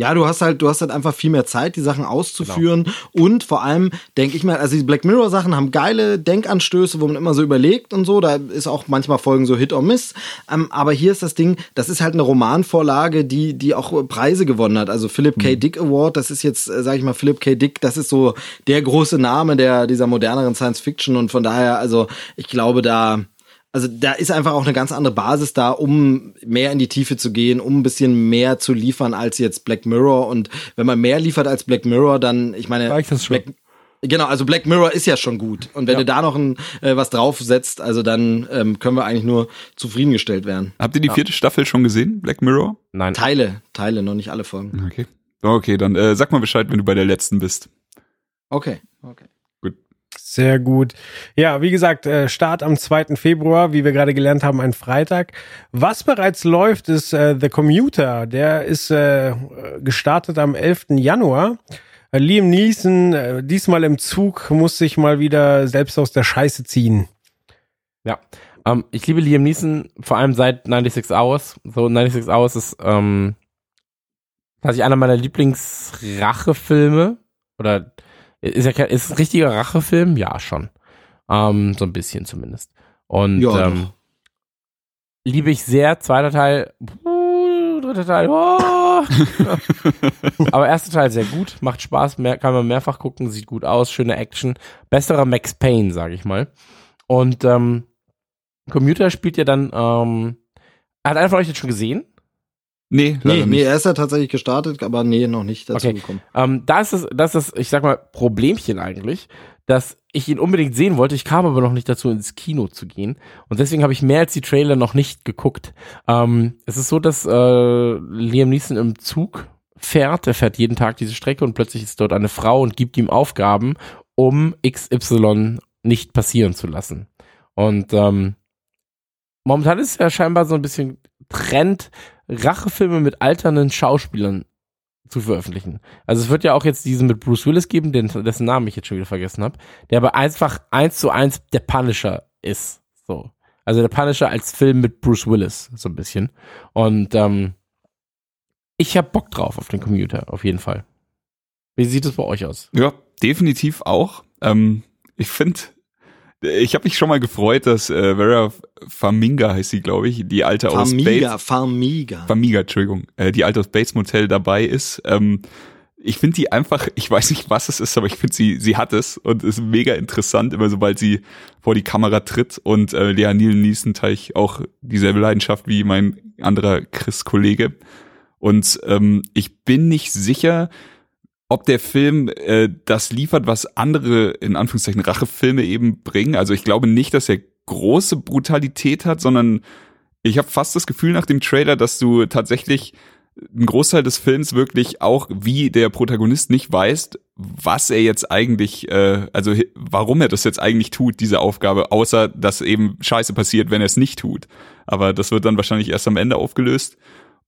Ja, du hast halt, du hast halt einfach viel mehr Zeit, die Sachen auszuführen. Und vor allem denke ich mal, also die Black Mirror Sachen haben geile Denkanstöße, wo man immer so überlegt und so. Da ist auch manchmal Folgen so Hit or Miss. Ähm, aber hier ist das Ding, das ist halt eine Romanvorlage, die, die auch Preise gewonnen hat. Also Philip K. Dick Award, das ist jetzt, äh, sag ich mal, Philip K. Dick, das ist so der große Name der, dieser moderneren Science Fiction. Und von daher, also ich glaube, da, also da ist einfach auch eine ganz andere Basis da, um mehr in die Tiefe zu gehen, um ein bisschen mehr zu liefern als jetzt Black Mirror. Und wenn man mehr liefert als Black Mirror, dann, ich meine, Reicht das schon? Black, genau, also Black Mirror ist ja schon gut. Und wenn Ja. du da noch ein, äh, was draufsetzt, also dann ähm, können wir eigentlich nur zufriedengestellt werden. habt ihr die vierte Staffel schon gesehen, Black Mirror? Nein. Teile, Teile, noch nicht alle Folgen. Okay. Okay, dann äh, sag mal Bescheid, wenn du bei der letzten bist. Okay, okay. Sehr gut. Ja, wie gesagt, äh, Start am 2. Februar, wie wir gerade gelernt haben, ein Freitag. Was bereits läuft, ist äh, The Commuter. Der ist äh, gestartet am 11. Januar. Äh, Liam Neeson, äh, diesmal im Zug, muss sich mal wieder selbst aus der Scheiße ziehen. Ja. Ähm, ich liebe Liam Neeson, vor allem seit 96 Hours. So 96 Hours ist ähm, tatsächlich einer meiner Lieblingsrachefilme. Oder ist ja kein, ist es ein richtiger Rachefilm? Ja, schon. Ähm, so ein bisschen zumindest. Und Ja, ähm, liebe ich sehr. Zweiter Teil, puh, dritte Teil. Oh. Aber erster Teil sehr gut, macht Spaß, mehr, kann man mehrfach gucken, sieht gut aus, schöne Action. Besserer Max Payne, sag ich mal. Und ähm, Commuter spielt ja dann, ähm, hat einer von euch das schon gesehen? Nee, Nee, nee, er ist ja tatsächlich gestartet, aber nee, noch nicht dazu Okay. gekommen. Ähm, da ist das, das ist das, ich sag mal, Problemchen eigentlich, dass ich ihn unbedingt sehen wollte. Ich kam aber noch nicht dazu, ins Kino zu gehen. Und deswegen habe ich mehr als die Trailer noch nicht geguckt. Ähm, es ist so, dass äh, Liam Neeson im Zug fährt. Er fährt jeden Tag diese Strecke und plötzlich ist dort eine Frau und gibt ihm Aufgaben, um XY nicht passieren zu lassen. Und ähm, momentan ist es ja scheinbar so ein bisschen Trend, Rachefilme mit alternden Schauspielern zu veröffentlichen. Also es wird ja auch jetzt diesen mit Bruce Willis geben, den, dessen Namen ich jetzt schon wieder vergessen habe, der aber einfach eins zu eins der Punisher ist. So. Also der Punisher als Film mit Bruce Willis, so ein bisschen. Und ähm, ich hab Bock drauf auf den Commuter, auf jeden Fall. Wie sieht es bei euch aus? Ja, definitiv auch. Ähm, ich finde, ich habe mich schon mal gefreut, dass äh, Vera Farminga heißt sie, glaube ich, die alte aus Farmiga, Bates, Farmiga. Farmiga, Entschuldigung, äh, die alte aus Bates Motel dabei ist. Ähm, ich finde die einfach, ich weiß nicht, was es ist, aber ich finde sie, sie hat es und ist mega interessant, immer sobald sie vor die Kamera tritt und äh, Lea Neal Neeson teile ich auch dieselbe Leidenschaft wie mein anderer Chris-Kollege. Und ähm, ich bin nicht sicher, ob der Film äh, das liefert, was andere in Anführungszeichen Rachefilme eben bringen. Also ich glaube nicht, dass er große Brutalität hat, sondern ich habe fast das Gefühl nach dem Trailer, dass du tatsächlich einen Großteil des Films wirklich auch wie der Protagonist nicht weißt, was er jetzt eigentlich, äh, also warum er das jetzt eigentlich tut, diese Aufgabe, außer dass eben Scheiße passiert, wenn er es nicht tut. Aber das wird dann wahrscheinlich erst am Ende aufgelöst.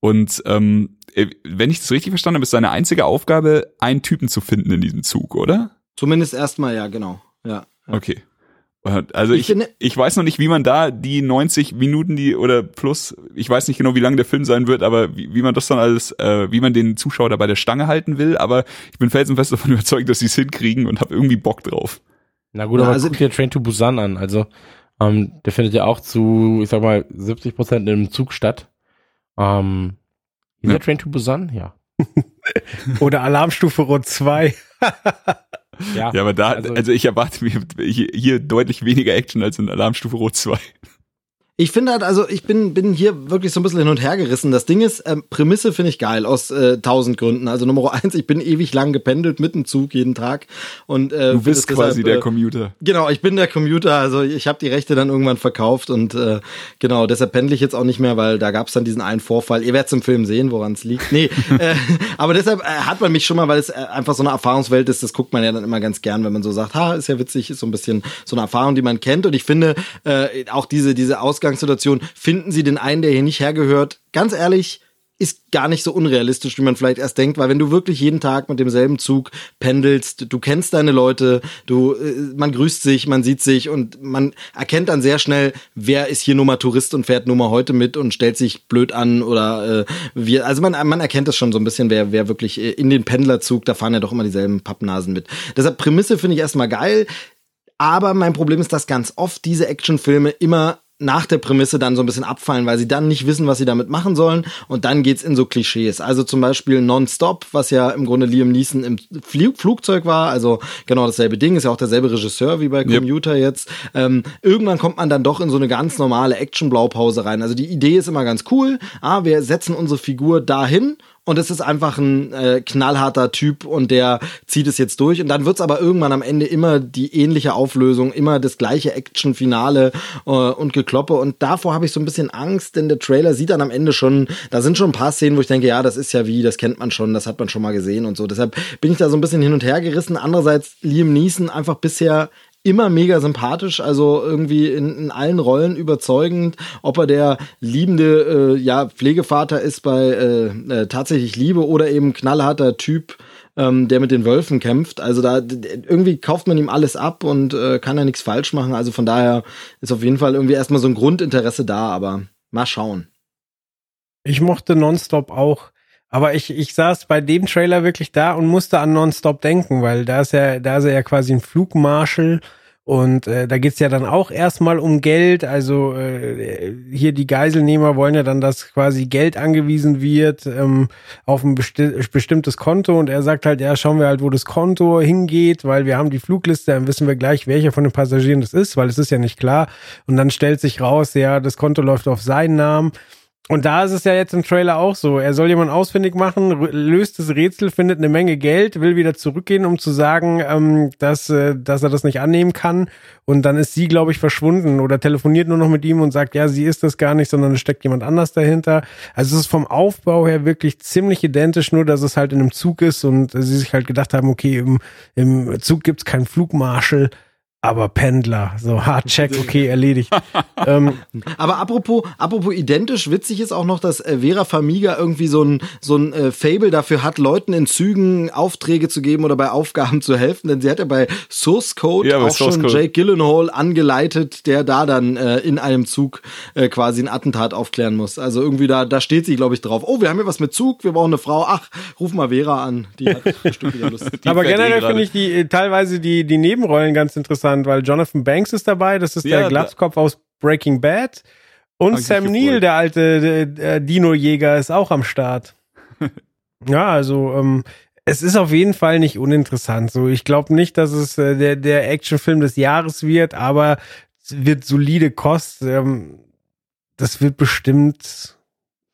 Und ähm, äh, wenn ich das richtig verstanden habe, ist seine einzige Aufgabe, einen Typen zu finden in diesem Zug, oder? Zumindest erstmal, ja, genau. Ja. ja. Okay. Also Ich ich, finde- ich weiß noch nicht, wie man da die 90 Minuten, die oder plus, ich weiß nicht genau, wie lang der Film sein wird, aber wie, wie man das dann alles, äh, wie man den Zuschauer da bei der Stange halten will. Aber ich bin felsenfest davon überzeugt, dass sie es hinkriegen und habe irgendwie Bock drauf. Na gut, aber also- guck dir Train to Busan an. Also, ähm, der findet ja auch zu, ich sag mal, 70 Prozent im Zug statt. Ähm, ist Ja. der Train to Busan? Ja. Oder Alarmstufe Rot 2. Ja, Ja, aber da, also- also, ich erwarte mir hier, hier deutlich weniger Action als in Alarmstufe Rot 2. Ich finde halt, also ich bin, bin hier wirklich so ein bisschen hin und her gerissen. Das Ding ist, ähm, Prämisse finde ich geil aus äh, tausend Gründen. Also Nummer eins, ich bin ewig lang gependelt mit dem Zug jeden Tag. Und, äh, Du bist quasi deshalb, der äh, Commuter. Genau, ich bin der Commuter, also ich habe die Rechte dann irgendwann verkauft und äh, genau, deshalb pendle ich jetzt auch nicht mehr, weil da gab es dann diesen einen Vorfall. Ihr werdet es im Film sehen, woran es liegt. Nee, äh, aber deshalb äh, hat man mich schon mal, weil es äh, einfach so eine Erfahrungswelt ist, das guckt man ja dann immer ganz gern, wenn man so sagt, ha, ist ja witzig, ist so ein bisschen so eine Erfahrung, die man kennt. Und ich finde, äh, auch diese, diese Ausgangssituation, finden Sie den einen, der hier nicht hergehört, ganz ehrlich, ist gar nicht so unrealistisch, wie man vielleicht erst denkt, weil wenn du wirklich jeden Tag mit demselben Zug pendelst, du kennst deine Leute, du, äh, man grüßt sich, man sieht sich und man erkennt dann sehr schnell, wer ist hier nur mal Tourist und fährt nur mal heute mit und stellt sich blöd an oder äh, wir, also man, man erkennt das schon so ein bisschen, wer, wer wirklich äh, in den Pendlerzug, da fahren ja doch immer dieselben Pappnasen mit. Deshalb Prämisse finde ich erstmal geil, aber mein Problem ist, dass ganz oft diese Actionfilme immer nach der Prämisse dann so ein bisschen abfallen, weil sie dann nicht wissen, was sie damit machen sollen und dann geht's in so Klischees. Also zum Beispiel Non-Stop, was ja im Grunde Liam Neeson im Flie Flugzeug war, also genau dasselbe Ding, ist ja auch derselbe Regisseur wie bei Yep. Commuter jetzt. Ähm, irgendwann kommt man dann doch in so eine ganz normale Action-Blaupause rein. Also die Idee ist immer ganz cool, ah, wir setzen unsere Figur dahin und es ist einfach ein äh, knallharter Typ und der zieht es jetzt durch. Und dann wird's aber irgendwann am Ende immer die ähnliche Auflösung, immer das gleiche Action-Finale äh, und Gekloppe. Und davor habe ich so ein bisschen Angst, denn der Trailer sieht dann am Ende schon, da sind schon ein paar Szenen, wo ich denke, ja, das ist ja wie, das kennt man schon, das hat man schon mal gesehen und so. Deshalb bin ich da so ein bisschen hin und her gerissen. Andererseits Liam Neeson einfach bisher immer mega sympathisch, also irgendwie in, in allen Rollen überzeugend, ob er der liebende äh, ja Pflegevater ist bei äh, äh, tatsächlich Liebe oder eben knallharter Typ, ähm, der mit den Wölfen kämpft. Also da irgendwie kauft man ihm alles ab und äh, kann er nichts falsch machen. Also von daher ist auf jeden Fall irgendwie erstmal so ein Grundinteresse da, aber mal schauen. Ich mochte Nonstop auch. Aber ich, ich saß bei dem Trailer wirklich da und musste an Nonstop denken, weil da ist ja, da ist er ja quasi ein Flugmarschall Und äh, da geht's ja dann auch erstmal um Geld. Also äh, hier die Geiselnehmer wollen ja dann, dass quasi Geld angewiesen wird ähm, auf ein besti bestimmtes Konto. Und er sagt halt, ja, schauen wir halt, wo das Konto hingeht, weil wir haben die Flugliste, dann wissen wir gleich, welcher von den Passagieren das ist, weil es ist ja nicht klar. Und dann stellt sich raus, ja, das Konto läuft auf seinen Namen. Und da ist es ja jetzt im Trailer auch so. Er soll jemanden ausfindig machen, löst das Rätsel, findet eine Menge Geld, will wieder zurückgehen, um zu sagen, ähm, dass, äh, dass er das nicht annehmen kann. Und dann ist sie, glaube ich, verschwunden oder telefoniert nur noch mit ihm und sagt, ja, sie ist das gar nicht, sondern es steckt jemand anders dahinter. Also es ist vom Aufbau her wirklich ziemlich identisch, nur dass es halt in einem Zug ist und sie sich halt gedacht haben, okay, im, im Zug gibt's keinen Flugmarschall aber Pendler, so Hardcheck, okay, erledigt. ähm, aber apropos, apropos identisch, witzig ist auch noch, dass äh, Vera Famiga irgendwie so ein, so ein äh, Fable dafür hat, Leuten in Zügen Aufträge zu geben oder bei Aufgaben zu helfen, denn sie hat ja bei Source Code ja, auch Source schon Code. Jake Gyllenhaal angeleitet, der da dann äh, in einem Zug äh, quasi ein Attentat aufklären muss. Also irgendwie da, da steht sie, glaube ich, drauf. Oh, wir haben hier was mit Zug, wir brauchen eine Frau. Ach, ruf mal Vera an. Die hat bestimmt wieder Lust. aber generell finde ich die äh, teilweise die, die Nebenrollen ganz interessant interessant, weil Jonathan Banks ist dabei, das ist ja, der Glatzkopf aus Breaking Bad. Und Sam Neill, der alte Dino-Jäger, ist auch am Start. ja, also ähm, es ist auf jeden Fall nicht uninteressant. So, ich glaube nicht, dass es äh, der, der Actionfilm des Jahres wird, aber es wird solide Kost. Ähm, das wird bestimmt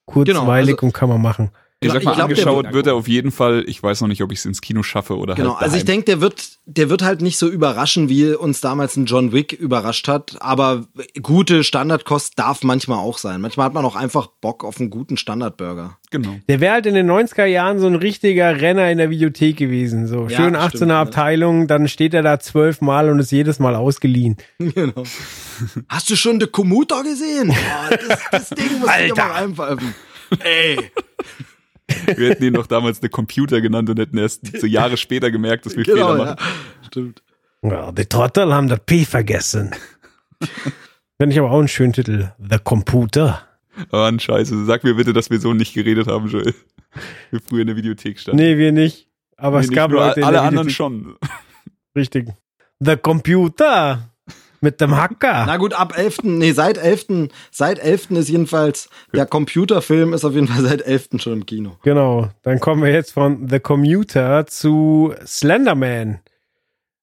kurzweilig genau, also, und kann man machen. Ich sag mal, ich glaub, angeschaut wird, wird, er auf jeden Fall. Ich weiß noch nicht, ob ich es ins Kino schaffe oder genau. halt also ich denke, der wird, der wird halt nicht so überraschen, wie uns damals ein John Wick überrascht hat. Aber gute Standardkost darf manchmal auch sein. Manchmal hat man auch einfach Bock auf einen guten Standardburger. Genau. Der wäre halt in den 90er Jahren so ein richtiger Renner in der Videothek gewesen. So schön ja, 18er stimmt, Abteilung, dann steht er da zwölfmal und ist jedes Mal ausgeliehen. Genau. Hast du schon The Commuter gesehen? Oh, das, das Ding muss ich mal reinpfeifen. Ey. Wir hätten ihn doch damals eine Computer genannt und hätten erst so Jahre später gemerkt, dass wir genau, Fehler machen. Ja. Stimmt. Ja, die Trottel haben das P vergessen. Finde ich aber auch einen schönen Titel. The Computer. Oh, ein Scheiße. Sag mir bitte, dass wir so nicht geredet haben, Joel. Wir früher in der Videothek standen. Nee, wir nicht. Aber nee, es gab Leute in Alle anderen schon. Richtig. The Computer. Mit dem Hacker. Na gut, ab 11. Nee, seit 11. Seit 11. ist jedenfalls, der Computerfilm ist auf jeden Fall seit 11. schon im Kino. Genau. Dann kommen wir jetzt von The Commuter zu Slenderman.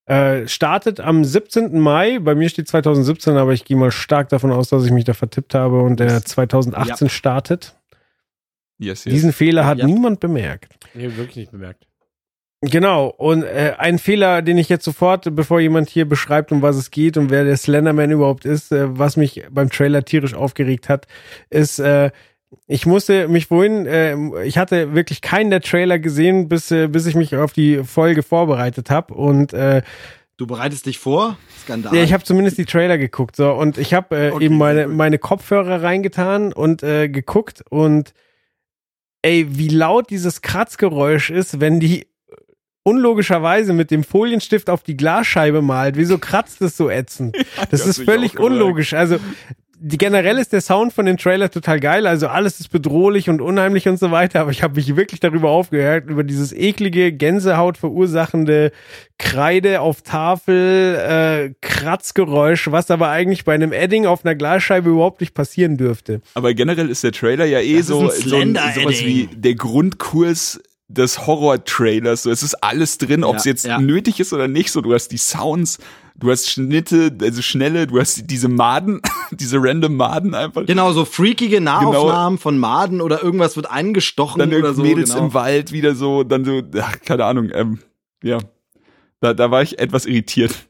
Äh, startet am 17. Mai. Bei mir steht 2017, aber ich gehe mal stark davon aus, dass ich mich da vertippt habe und der 2018 ja. startet. Yes, yes. Diesen Fehler hat ja. niemand bemerkt. Nee, wirklich nicht bemerkt. Genau, und äh, ein Fehler, den ich jetzt sofort, bevor jemand hier beschreibt, um was es geht und wer der Slenderman überhaupt ist, äh, was mich beim Trailer tierisch aufgeregt hat, ist, äh, ich musste mich vorhin, äh, ich hatte wirklich keinen der Trailer gesehen, bis, äh, bis ich mich auf die Folge vorbereitet habe und äh, Du bereitest dich vor? Skandal. Ja, ich habe zumindest die Trailer geguckt so und ich habe äh, okay, eben meine meine Kopfhörer reingetan und äh, geguckt und ey, wie laut dieses Kratzgeräusch ist, wenn die unlogischerweise mit dem Folienstift auf die Glasscheibe malt. Wieso kratzt es so ätzend? das ist völlig unlogisch. Also die, generell ist der Sound von den Trailer total geil, also alles ist bedrohlich und unheimlich und so weiter, aber ich habe mich wirklich darüber aufgehört, über dieses eklige, Gänsehaut verursachende Kreide auf Tafel, äh, Kratzgeräusch, was aber eigentlich bei einem Edding auf einer Glasscheibe überhaupt nicht passieren dürfte. Aber generell ist der Trailer ja eh so, so sowas wie der Grundkurs des Horror-Trailers. So, es ist alles drin, ob es jetzt ja. nötig ist oder nicht. So, du hast die Sounds, du hast Schnitte, also schnelle, du hast diese Maden, diese random Maden einfach. Genau, so freakige Nahaufnahmen genau. von Maden oder irgendwas wird eingestochen dann oder so. Mädels genau. im Wald wieder so, dann so, ach, keine Ahnung, ähm, ja. Da, da war ich etwas irritiert.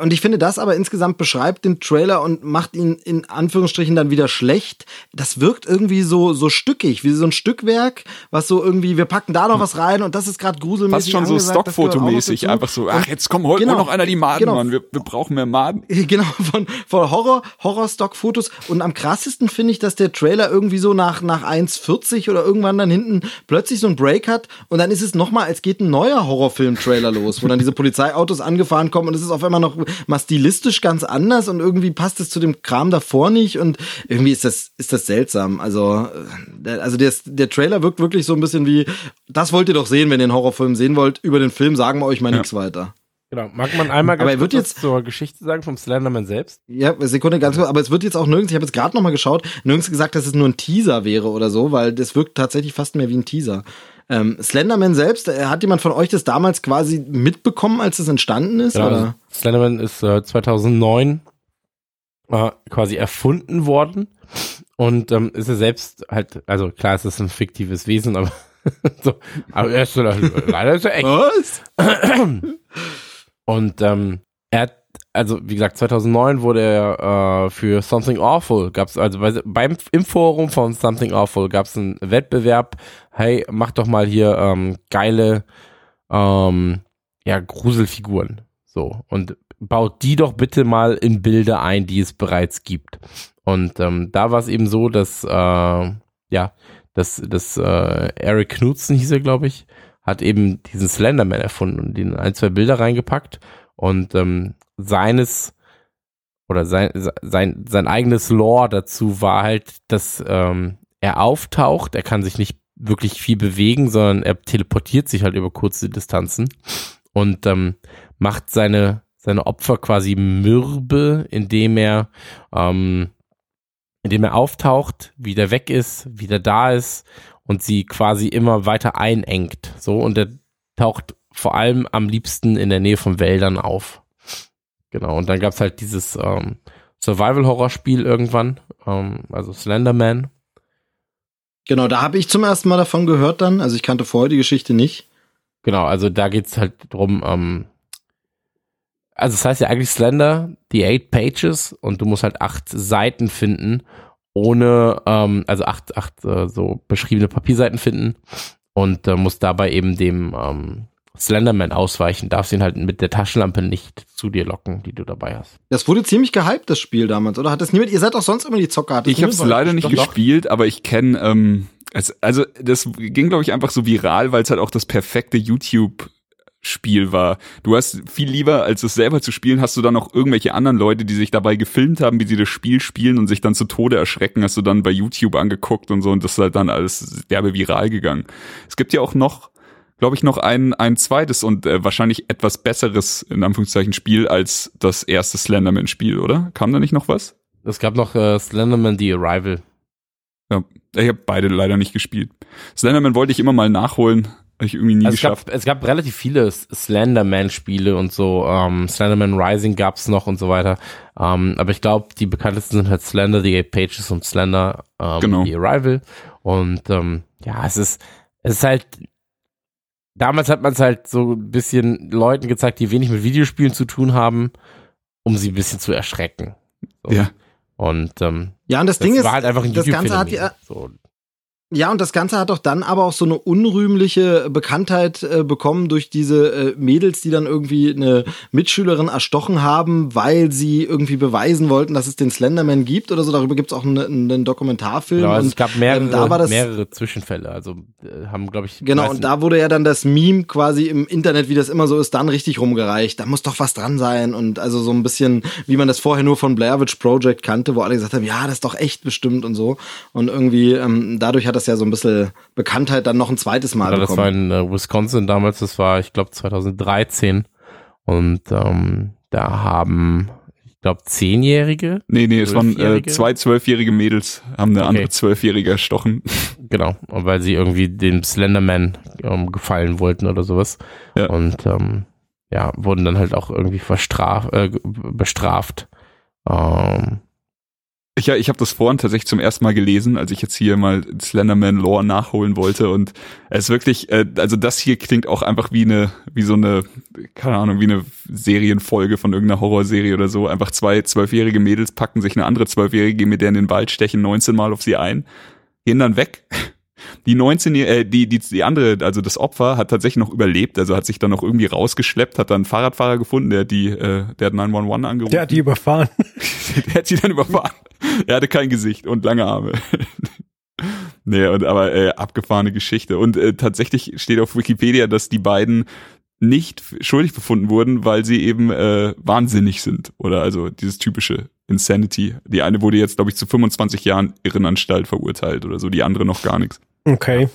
Und ich finde, das aber insgesamt beschreibt den Trailer und macht ihn in Anführungsstrichen dann wieder schlecht. Das wirkt irgendwie so, so stückig, wie so ein Stückwerk, was so irgendwie, wir packen da noch was rein und das ist gerade gruselmäßig. Fast schon so Stockfotomäßig, einfach so, ach, jetzt komm, holt genau, noch einer die Maden, genau. Mann, wir, wir brauchen mehr Maden. Genau, von, von Horror, Horror-Stock-Fotos. Und am krassesten finde ich, dass der Trailer irgendwie so nach, nach 1,40 oder irgendwann dann hinten plötzlich so ein Break hat und dann ist es nochmal, als geht ein neuer Horrorfilm-Trailer los, wo dann diese Polizeiautos angefahren kommen und es ist auf einmal noch noch mal stilistisch ganz anders und irgendwie passt es zu dem Kram davor nicht und irgendwie ist das, ist das seltsam. Also, äh, also der, der Trailer wirkt wirklich so ein bisschen wie, das wollt ihr doch sehen, wenn ihr einen Horrorfilm sehen wollt. Über den Film sagen wir euch mal ja. nichts weiter. Genau. Mag man einmal Aber er wird kurz jetzt- zur Geschichte sagen vom Slenderman selbst? Ja, Sekunde, ganz kurz, aber es wird jetzt auch nirgends, ich habe jetzt gerade nochmal geschaut, nirgends gesagt, dass es nur ein Teaser wäre oder so, weil das wirkt tatsächlich fast mehr wie ein Teaser. Ähm, Slenderman selbst, äh, hat jemand von euch das damals quasi mitbekommen, als es entstanden ist? Genau, oder? Slenderman ist äh, 2009 äh, quasi erfunden worden und ähm, ist er selbst halt, also klar, es ist ein fiktives Wesen, aber so, aber er ist leider ist er echt. Was? Und ähm, er hat, also wie gesagt, 2009 wurde er äh, für Something Awful, gab's also bei, beim im Forum von Something Awful gab's einen Wettbewerb. Hey, mach doch mal hier ähm, geile ähm, ja Gruselfiguren, so. Und baut die doch bitte mal in Bilder ein, die es bereits gibt. Und ähm, da war es eben so, dass äh, ja, dass, dass äh, Eric Knudsen hieß er, glaube ich, hat eben diesen Slenderman erfunden und den in ein, zwei Bilder reingepackt. Und ähm, seines oder sein, sein, sein eigenes Lore dazu war halt, dass ähm, er auftaucht, er kann sich nicht wirklich viel bewegen, sondern er teleportiert sich halt über kurze Distanzen und ähm, macht seine, seine Opfer quasi mürbe, indem er ähm, indem er auftaucht, wieder weg ist, wieder da ist und sie quasi immer weiter einengt. So, und er taucht vor allem am liebsten in der Nähe von Wäldern auf. Genau, und dann gab's halt dieses ähm, Survival-Horror-Spiel irgendwann, ähm, also Slenderman. Genau, da habe ich zum ersten Mal davon gehört dann, also ich kannte vorher die Geschichte nicht. Genau, also da geht's halt drum, ähm, also es heißt ja eigentlich Slender, die eight Pages und du musst halt acht Seiten finden, ohne, ähm, also acht, acht äh, so beschriebene Papierseiten finden und äh, musst dabei eben dem ähm, Slenderman ausweichen, darfst ihn halt mit der Taschenlampe nicht zu dir locken, die du dabei hast. Das wurde ziemlich gehypt, das Spiel damals, oder? Hat das niemand, ihr seid doch sonst immer die Zocker. Hat Ich habe es leider nicht Doch, doch. gespielt, aber ich kenne, ähm, es, also das ging, glaube ich, einfach so viral, weil es halt auch das perfekte YouTube Spiel war. Du hast viel lieber, als es selber zu spielen, hast du dann auch irgendwelche anderen Leute, die sich dabei gefilmt haben, wie sie das Spiel spielen und sich dann zu Tode erschrecken, hast du dann bei YouTube angeguckt und so und das ist halt dann alles derbe viral gegangen. Es gibt ja auch noch, glaube ich, noch ein, ein zweites und äh, wahrscheinlich etwas besseres, in Anführungszeichen, Spiel als das erste Slenderman-Spiel, oder? Kam da nicht noch was? Es gab noch äh, Slenderman The Arrival. Ja, ich habe beide leider nicht gespielt. Slenderman wollte ich immer mal nachholen, habe ich irgendwie nie Also es, geschafft. gab, es gab relativ viele Slenderman-Spiele und so. Ähm, Slenderman Rising gab's noch und so weiter. Ähm, aber ich glaube, die bekanntesten sind halt Slender, The Eight Pages und Slender, ähm, Genau. The Arrival. Und ähm, ja, es ist, es ist halt, damals hat man es halt so ein bisschen Leuten gezeigt, die wenig mit Videospielen zu tun haben, um sie ein bisschen zu erschrecken. So. Ja. Und ähm, Ja, und das, das Ding ist, war halt das Ganze hat ja, So. Ja, und das Ganze hat doch dann aber auch so eine unrühmliche Bekanntheit äh, bekommen durch diese äh, Mädels, die dann irgendwie eine Mitschülerin erstochen haben, weil sie irgendwie beweisen wollten, dass es den Slenderman gibt oder so. Darüber gibt's auch einen, einen Dokumentarfilm. Genau, also und, es gab mehrere, ähm, da war das, mehrere Zwischenfälle. Also äh, haben, glaube ich, Genau, und da wurde ja dann das Meme quasi im Internet, wie das immer so ist, dann richtig rumgereicht. Da muss doch was dran sein. Und also so ein bisschen, wie man das vorher nur von Blair Witch Project kannte, wo alle gesagt haben, ja, das ist doch echt bestimmt und so. Und irgendwie, ähm, dadurch hat das ja so ein bisschen Bekanntheit dann noch ein zweites Mal Oder das war bekommen. in äh, Wisconsin damals, das war, ich glaube, 2013. Und ähm, da haben, ich glaube, Zehnjährige, Nee, nee, es waren äh, zwei zwölfjährige Mädels, haben eine Okay. andere Zwölfjährige erstochen. genau, weil sie irgendwie dem Slenderman ähm, gefallen wollten oder sowas. Ja. Und ähm, ja, wurden dann halt auch irgendwie verstraf, äh, bestraft. Ähm, Ich, ja, ich habe das vorhin tatsächlich zum ersten Mal gelesen, als ich jetzt hier mal Slenderman Lore nachholen wollte und es wirklich, äh, also das hier klingt auch einfach wie eine, wie so eine, keine Ahnung, wie eine Serienfolge von irgendeiner Horrorserie oder so. Einfach zwei zwölfjährige Mädels packen sich eine andere zwölfjährige, gehen mit der in den Wald, stechen 19 Mal auf sie ein, gehen dann weg. Die 19, äh, die, die, die andere, also das Opfer, hat tatsächlich noch überlebt, also hat sich dann noch irgendwie rausgeschleppt, hat dann einen Fahrradfahrer gefunden, der hat die, äh, der hat 911 angerufen. Der hat die überfahren. Der hat sie dann überfahren. Er hatte kein Gesicht und lange Arme. nee, und, aber äh, abgefahrene Geschichte. Und äh, tatsächlich steht auf Wikipedia, dass die beiden nicht schuldig befunden wurden, weil sie eben äh, wahnsinnig sind. Oder also dieses typische Insanity. Die eine wurde jetzt, glaube ich, zu 25 Jahren Irrenanstalt verurteilt oder so, die andere noch gar nichts. Okay.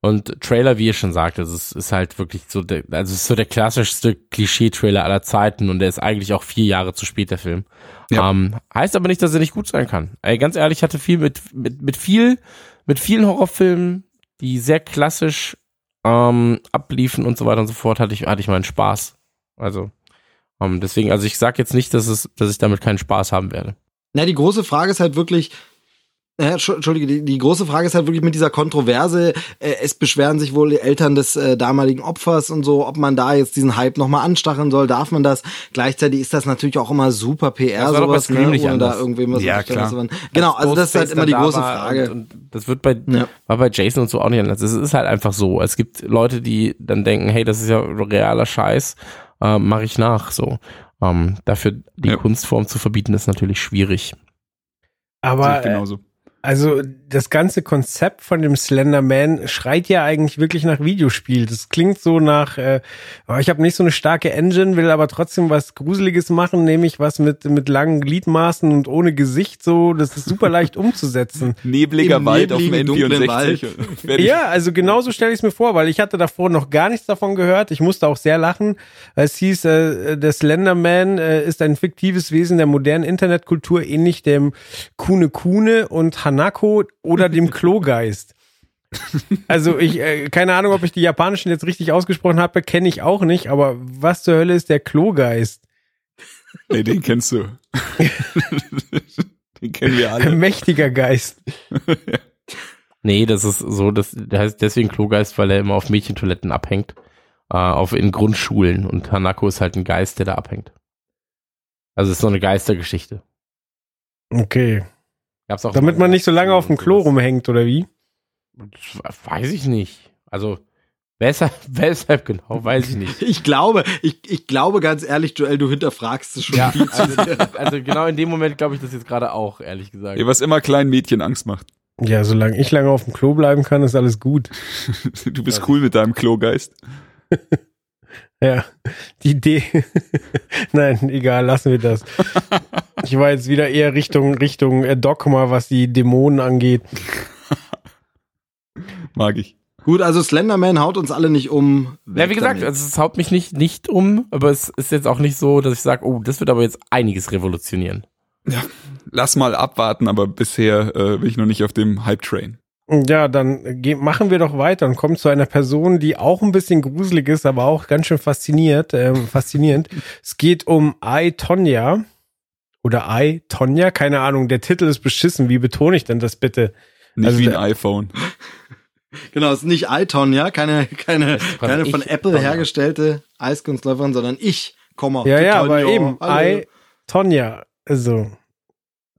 Und Trailer, wie ihr schon sagt, also es ist halt wirklich so, der, also es ist so der klassischste Klischee-Trailer aller Zeiten und der ist eigentlich auch vier Jahre zu spät, der Film. Ja. Ähm, heißt aber nicht, dass er nicht gut sein kann. Ey, ganz ehrlich, ich hatte viel mit, mit, mit viel, mit vielen Horrorfilmen, die sehr klassisch ähm, abliefen und so weiter und so fort, hatte ich, hatte ich meinen Spaß. Also, ähm, deswegen, also ich sag jetzt nicht, dass es, dass ich damit keinen Spaß haben werde. Na, die große Frage ist halt wirklich, äh, Entschuldige, die, die große Frage ist halt wirklich mit dieser Kontroverse. Äh, es beschweren sich wohl die Eltern des äh, damaligen Opfers und so, ob man da jetzt diesen Hype nochmal anstacheln soll, darf man das? Gleichzeitig ist das natürlich auch immer super PR, Das war doch bei sowas, ne, nicht da irgendwem was Ja, klar. Genau, also das ist halt immer die große Frage. Und, und das wird bei, Ja. war bei Jason und so auch nicht anders. Es ist halt einfach so. Es gibt Leute, die dann denken, hey, das ist ja realer Scheiß, äh, mache ich nach. So. Ähm, dafür die Ja. Kunstform zu verbieten, ist natürlich schwierig. Aber äh, genauso. Also das ganze Konzept von dem Slender Man schreit ja eigentlich wirklich nach Videospiel. Das klingt so nach, äh, oh, ich habe nicht so eine starke Engine, will aber trotzdem was Gruseliges machen, nämlich was mit mit langen Gliedmaßen und ohne Gesicht. So, das ist super leicht umzusetzen. Nebliger Im Wald auf dem dunklen N64. Wald. Ja, also genauso stelle ich es mir vor, weil ich hatte davor noch gar nichts davon gehört. Ich musste auch sehr lachen. Es hieß, äh, der Slenderman äh, ist ein fiktives Wesen der modernen Internetkultur, ähnlich dem Kune Kune und Hanako oder dem Klogeist. Also ich, äh, keine Ahnung, ob ich die japanischen jetzt richtig ausgesprochen habe, kenne ich auch nicht, aber was zur Hölle ist der Klogeist? Nee, den kennst du. den kennen wir alle. Ein mächtiger Geist. Nee, das ist so, das, der heißt deswegen Klogeist, weil er immer auf Mädchentoiletten abhängt. Äh, auf in Grundschulen. Und Hanako ist halt ein Geist, der da abhängt. Also es ist so eine Geistergeschichte. Okay. Gab's auch Damit man nicht so lange auf dem Klo rumhängt, oder wie? Das Weiß ich nicht. Also, weshalb, weshalb genau, weiß ich nicht. Ich glaube, ich, ich glaube ganz ehrlich, Joel, du hinterfragst es schon Ja, viel zu also, also genau in dem Moment glaube ich das jetzt gerade auch, ehrlich gesagt. Was immer kleinen Mädchen Angst macht. Ja, solange ich lange auf dem Klo bleiben kann, ist alles gut. Du bist cool mit deinem Klogeist. Ja, die Idee. Nein, egal, lassen wir das. Ich war jetzt wieder eher Richtung Richtung äh, Dogma, was die Dämonen angeht. Mag ich. Gut, also Slenderman haut uns alle nicht um. Ja, wie gesagt, also es haut mich nicht, nicht um, aber es ist jetzt auch nicht so, dass ich sage, oh, das wird aber jetzt einiges revolutionieren. Lass mal abwarten, aber bisher äh, bin ich noch nicht auf dem Hype-Train. Ja, dann machen wir doch weiter und kommen zu einer Person, die auch ein bisschen gruselig ist, aber auch ganz schön fasziniert, ähm, faszinierend. Es geht um I, Tonya. Oder I, Tonya, keine Ahnung, der Titel ist beschissen. Wie betone ich denn das bitte? Nicht Also wie ein iPhone. Genau, es ist nicht iTon, ja, keine, keine, keine von ich, Apple Tonja. hergestellte Eiskunstläuferin, sondern ich, Komma. Ja, ja, Tonja, aber eben, hallo. I, Tonya. Also,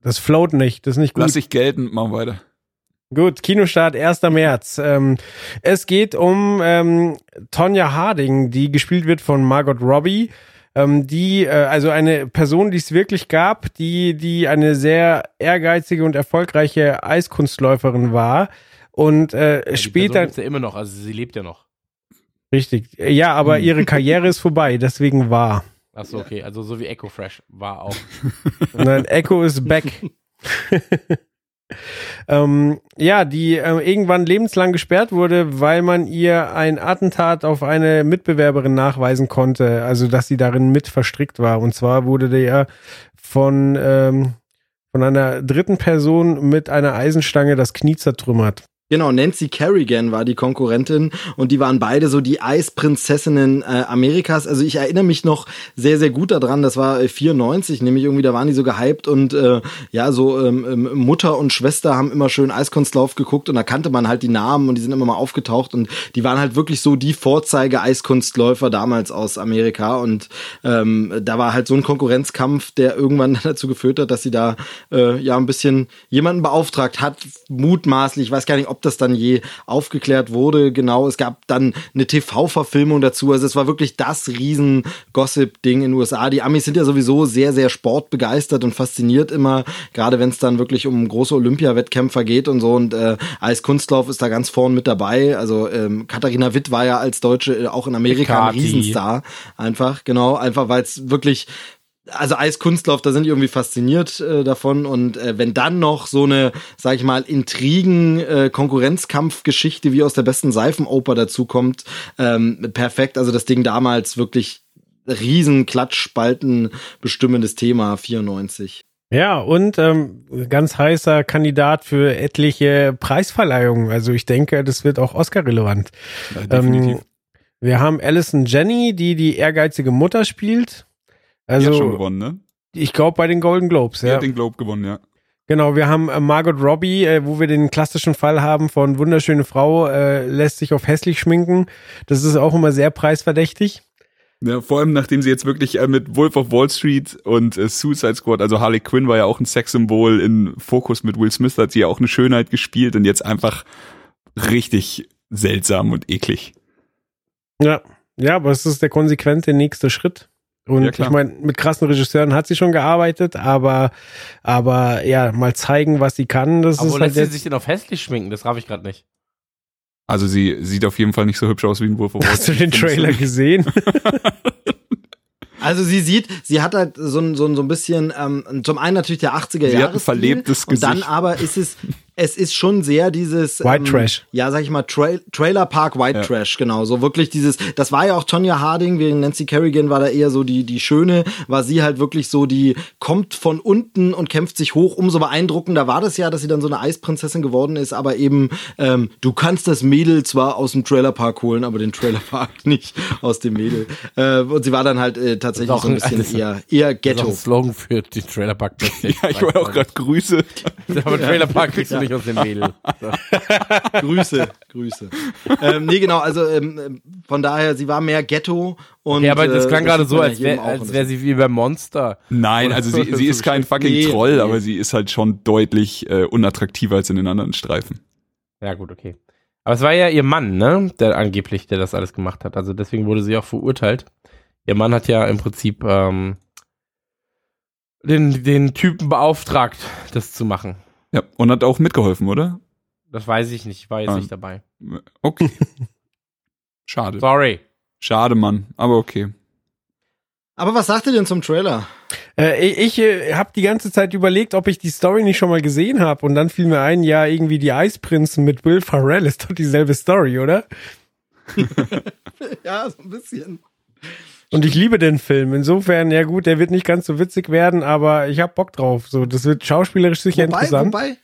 das float nicht, das ist nicht gut. Lass ich gelten, machen weiter. Gut, Kinostart 1. März. Ähm, es geht um ähm, Tonja Harding, die gespielt wird von Margot Robbie. Ähm, die, äh, also eine Person, die es wirklich gab, die, die eine sehr ehrgeizige und erfolgreiche Eiskunstläuferin war. Und äh, Die Person später, gibt's ja immer noch, also sie lebt ja noch. richtig, ja, aber ihre Karriere ist vorbei, deswegen war. Achso, okay, also so wie Echo Fresh war auch. Nein, Echo is back. ähm, ja, die äh, irgendwann lebenslang gesperrt wurde, weil man ihr ein Attentat auf eine Mitbewerberin nachweisen konnte, also dass sie darin mit verstrickt war. Und zwar wurde der von, ähm, von einer dritten Person mit einer Eisenstange das Knie zertrümmert. Genau, Nancy Kerrigan war die Konkurrentin und die waren beide so die Eisprinzessinnen äh, Amerikas. Also ich erinnere mich noch sehr, sehr gut daran, das war äh, 94, nämlich irgendwie, da waren die so gehypt und äh, ja, so ähm, ähm, Mutter und Schwester haben immer schön Eiskunstlauf geguckt und da kannte man halt die Namen und die sind immer mal aufgetaucht und die waren halt wirklich so die Vorzeige-Eiskunstläufer damals aus Amerika und ähm, da war halt so ein Konkurrenzkampf, der irgendwann dazu geführt hat, dass sie da äh, ja ein bisschen jemanden beauftragt hat, mutmaßlich, ich weiß gar nicht, ob das dann je aufgeklärt wurde, genau, es gab dann eine TV-Verfilmung dazu, also es war wirklich das riesen Gossip-Ding in den USA. Die Amis sind ja sowieso sehr, sehr sportbegeistert und fasziniert immer, gerade wenn es dann wirklich um große Olympia-Wettkämpfer geht und so. Und äh, Eiskunstlauf ist da ganz vorn mit dabei, also ähm, Katharina Witt war ja als Deutsche äh, auch in Amerika ein Kati. Riesenstar, einfach, genau, einfach weil es wirklich also Eiskunstlauf, da sind die irgendwie fasziniert äh, davon und äh, wenn dann noch so eine, sag ich mal, Intrigen, äh, Konkurrenzkampfgeschichte wie aus der besten Seifenoper dazu kommt, ähm, perfekt. Also das Ding damals wirklich riesen Klatschspalten bestimmendes Thema 94. Ja, und ähm, ganz heißer Kandidat für etliche Preisverleihungen. Also ich denke, das wird auch Oscar-relevant. Ja, definitiv. Ähm, wir haben Alison Jenny, die die ehrgeizige Mutter spielt. Die hat schon Also gewonnen, ne? ich glaube bei den Golden Globes. Die Ja. hat den Globe gewonnen, ja. Genau, wir haben äh, Margot Robbie, äh, wo wir den klassischen Fall haben von wunderschöne Frau, äh, lässt sich auf hässlich schminken. Das ist auch immer sehr preisverdächtig. Ja, vor allem nachdem sie jetzt wirklich äh, mit Wolf of Wall Street und äh, Suicide Squad, also Harley Quinn war ja auch ein Sexsymbol in Fokus mit Will Smith, hat sie ja auch eine Schönheit gespielt und jetzt einfach richtig seltsam und eklig. Ja, ja, aber es ist der konsequente nächste Schritt. Und Ja, ich meine, mit krassen Regisseuren hat sie schon gearbeitet, aber, aber ja, mal zeigen, was sie kann, das Aber wo ist halt lässt sie jetzt, sich denn auf hässlich schminken? Das raff ich gerade nicht. Also sie sieht auf jeden Fall nicht so hübsch aus wie ein Wolf of Wall Hast du den Trailer gesehen? Also sie sieht, sie hat halt so ein, so ein, so ein bisschen, ähm, zum einen natürlich der 80er Sie hat Jahre. ein verlebtes Und dann Gesicht. aber ist es, es ist schon sehr dieses White ähm, Trash. Ja, sag ich mal, Trail, Trailer Park White Ja. Trash, genau. So wirklich dieses, das war ja auch Tonya Harding, während Nancy Kerrigan war da eher so die, die Schöne, war sie halt wirklich so die, kommt von unten und kämpft sich hoch. Umso beeindruckender war das ja, dass sie dann so eine Eisprinzessin geworden ist, aber eben, ähm, du kannst das Mädel zwar aus dem Trailer Park holen, aber den Trailer Park nicht aus dem Mädel. Äh, und sie war dann halt äh, tatsächlich so ein auch ein- bisschen das- eher, eher Das ist auch Ghetto. ein Slogan für die Trailer Park. Ja, ich wollte auch gerade Grüße. Aber Trailer Park kriegst du nicht aus dem Mädel. So. Grüße, Grüße. ähm, nee, genau, also ähm, von daher, sie war mehr Ghetto und. Ja, aber das äh, klang gerade sieht so, als wäre als wär sie wie beim Monster. Nein, Oder also sie, sie ist kein fucking Nee, Troll, nee. aber sie ist halt schon deutlich äh, unattraktiver als in den anderen Streifen. Ja, gut, okay. Aber es war ja ihr Mann, ne? Der angeblich, der das alles gemacht hat. Also deswegen wurde sie auch verurteilt. Ihr Mann hat ja im Prinzip ähm, den, den Typen beauftragt, das zu machen. Ja, und hat auch mitgeholfen, oder? Das weiß ich nicht, ich war jetzt Ah. nicht dabei. Okay. Schade. Sorry. Schade, Mann. Aber okay. Aber was sagt ihr denn zum Trailer? Äh, ich ich äh, habe die ganze Zeit überlegt, ob ich die Story nicht schon mal gesehen habe. Und dann fiel mir ein, ja, irgendwie die Eisprinzen mit Will Ferrell ist doch dieselbe Story, oder? Ja, so ein bisschen. Und ich liebe den Film. Insofern, ja gut, der wird nicht ganz so witzig werden, aber ich hab Bock drauf. So, das wird schauspielerisch sicher Wobei, interessant. wobei,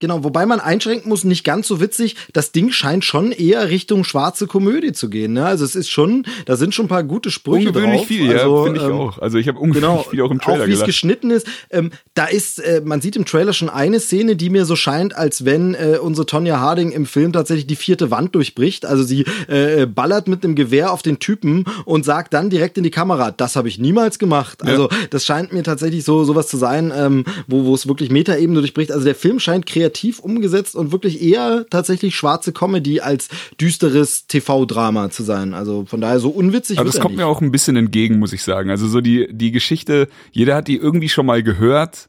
Genau, wobei man einschränken muss, nicht ganz so witzig. Das Ding scheint schon eher Richtung schwarze Komödie zu gehen. Ne? Also es ist schon, da sind schon ein paar gute Sprüche Ungewöhnlich drauf. viel, also, ja, finde ich ähm, auch. Also ich habe ungewöhnlich Genau, viel auch im Trailer auch wie es geschnitten ist. Ähm, da ist, äh, man sieht im Trailer schon eine Szene, die mir so scheint, als wenn äh, unsere Tonja Harding im Film tatsächlich die vierte Wand durchbricht. Also sie äh, ballert mit einem Gewehr auf den Typen und sagt dann direkt in die Kamera, das habe ich niemals gemacht. Ja. Also das scheint mir tatsächlich so sowas zu sein, ähm, wo wo es wirklich Metaebene durchbricht. Also der Film scheint kreativ umgesetzt und wirklich eher tatsächlich schwarze Comedy als düsteres TV-Drama zu sein. Also von daher so unwitzig. Aber das kommt nicht. mir auch ein bisschen entgegen, muss ich sagen. Also so die, die Geschichte, jeder hat die irgendwie schon mal gehört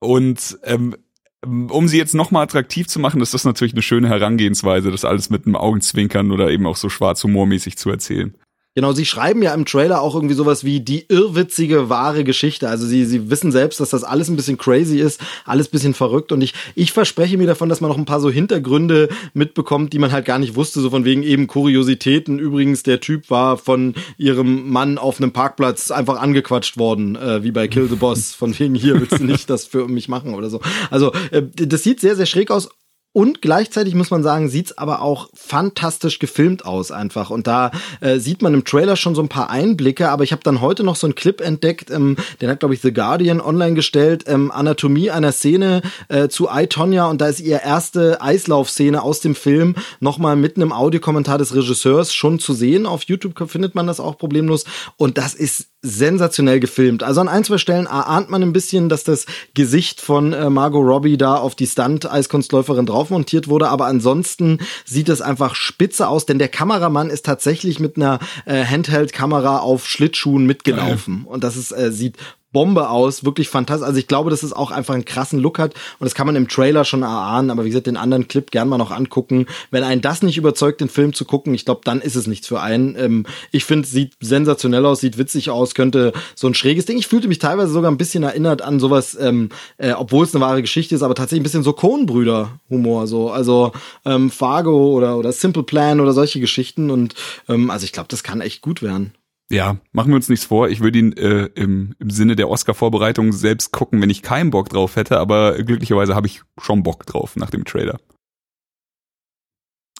und ähm, um sie jetzt nochmal attraktiv zu machen, ist das natürlich eine schöne Herangehensweise, das alles mit einem Augenzwinkern oder eben auch so schwarz humormäßig zu erzählen. Genau, sie schreiben ja im Trailer auch irgendwie sowas wie die irrwitzige wahre Geschichte. Also sie, sie wissen selbst, dass das alles ein bisschen crazy ist, alles ein bisschen verrückt. Und ich, ich verspreche mir davon, dass man noch ein paar so Hintergründe mitbekommt, die man halt gar nicht wusste. So von wegen eben Kuriositäten. Übrigens, der Typ war von ihrem Mann auf einem Parkplatz einfach angequatscht worden, äh, wie bei Kill the Boss. Von wegen hier willst du nicht das für mich machen oder so. Also äh, das sieht sehr, sehr schräg aus. Und gleichzeitig muss man sagen, sieht's aber auch fantastisch gefilmt aus einfach. Und da äh, sieht man im Trailer schon so ein paar Einblicke. Aber ich habe dann heute noch so einen Clip entdeckt, ähm, den hat, glaube ich, The Guardian online gestellt. Ähm, Anatomie einer Szene äh, zu I, Tonya. Und da ist ihre erste Eislaufszene aus dem Film nochmal mitten im Audiokommentar des Regisseurs schon zu sehen. Auf YouTube findet man das auch problemlos. Und das ist sensationell gefilmt. Also an ein, zwei Stellen ahnt man ein bisschen, dass das Gesicht von äh, Margot Robbie da auf die Stunt-Eiskunstläuferin drauf montiert wurde, aber ansonsten sieht es einfach spitze aus, denn der Kameramann ist tatsächlich mit einer äh, Handheld-Kamera auf Schlittschuhen mitgelaufen. Und das ist, äh, sieht Bombe aus, wirklich fantastisch. Also ich glaube, dass es auch einfach einen krassen Look hat und das kann man im Trailer schon erahnen, aber wie gesagt, den anderen Clip gern mal noch angucken. Wenn einen das nicht überzeugt, den Film zu gucken, ich glaube, dann ist es nichts für einen. Ähm, ich finde, sieht sensationell aus, sieht witzig aus, könnte so ein schräges Ding. Ich fühlte mich teilweise sogar ein bisschen erinnert an sowas, ähm, äh, obwohl es eine wahre Geschichte ist, aber tatsächlich ein bisschen so Coen-Brüder-Humor, so also ähm, Fargo oder oder Simple Plan oder solche Geschichten und ähm, also ich glaube, das kann echt gut werden. Ja, machen wir uns nichts vor. Ich würde ihn äh, im, im Sinne der Oscar-Vorbereitung selbst gucken, wenn ich keinen Bock drauf hätte, aber glücklicherweise habe ich schon Bock drauf nach dem Trailer.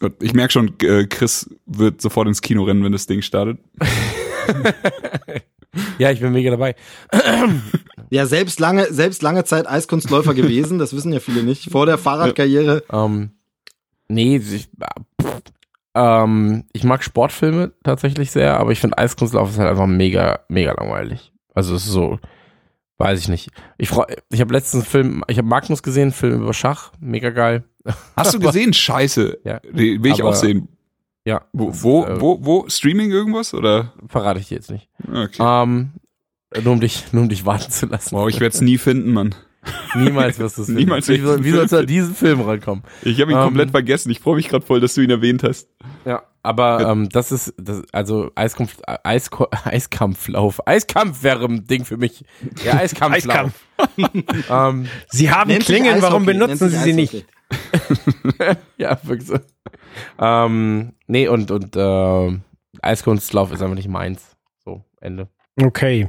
Und ich merke schon, äh, Chris wird sofort ins Kino rennen, wenn das Ding startet. ja, ich bin mega dabei. Ja, selbst lange, selbst lange Zeit Eiskunstläufer gewesen, das wissen ja viele nicht. Vor der Fahrradkarriere. Ähm, nee, ich, ähm, ich mag Sportfilme tatsächlich sehr, aber ich finde Eiskunstlauf ist halt einfach mega, mega langweilig. Also es ist so, weiß ich nicht. Ich freu, ich habe letztens einen Film, ich habe Magnus gesehen, Film über Schach, mega geil. Hast du gesehen? Scheiße. Ja. Die will ich Aber- auch sehen. Ja. Wo, wo, Äh, wo, wo? Streaming irgendwas? Oder? Verrate ich dir jetzt nicht. Okay. Ähm, nur um dich, nur um dich warten zu lassen. Wow, ich werde es nie finden, Mann. Niemals wirst du es. Niemals Wie, wirst du soll- wie sollst du an diesen Film rankommen? Ich habe ihn Ähm, komplett vergessen. Ich freue mich gerade voll, dass du ihn erwähnt hast. Ja, aber ähm, das ist, das, also Eiskampf, Eisko Eiskampflauf. Eiskampf wäre ein Ding für mich. Ja, Eiskampflauf. ähm, Sie haben Nennt Klingen, warum benutzen nennt Sie sie nicht? Ja, wirklich so. Ähm, nee, und, und äh, Eiskunstlauf ist einfach nicht meins. So, Ende. Okay.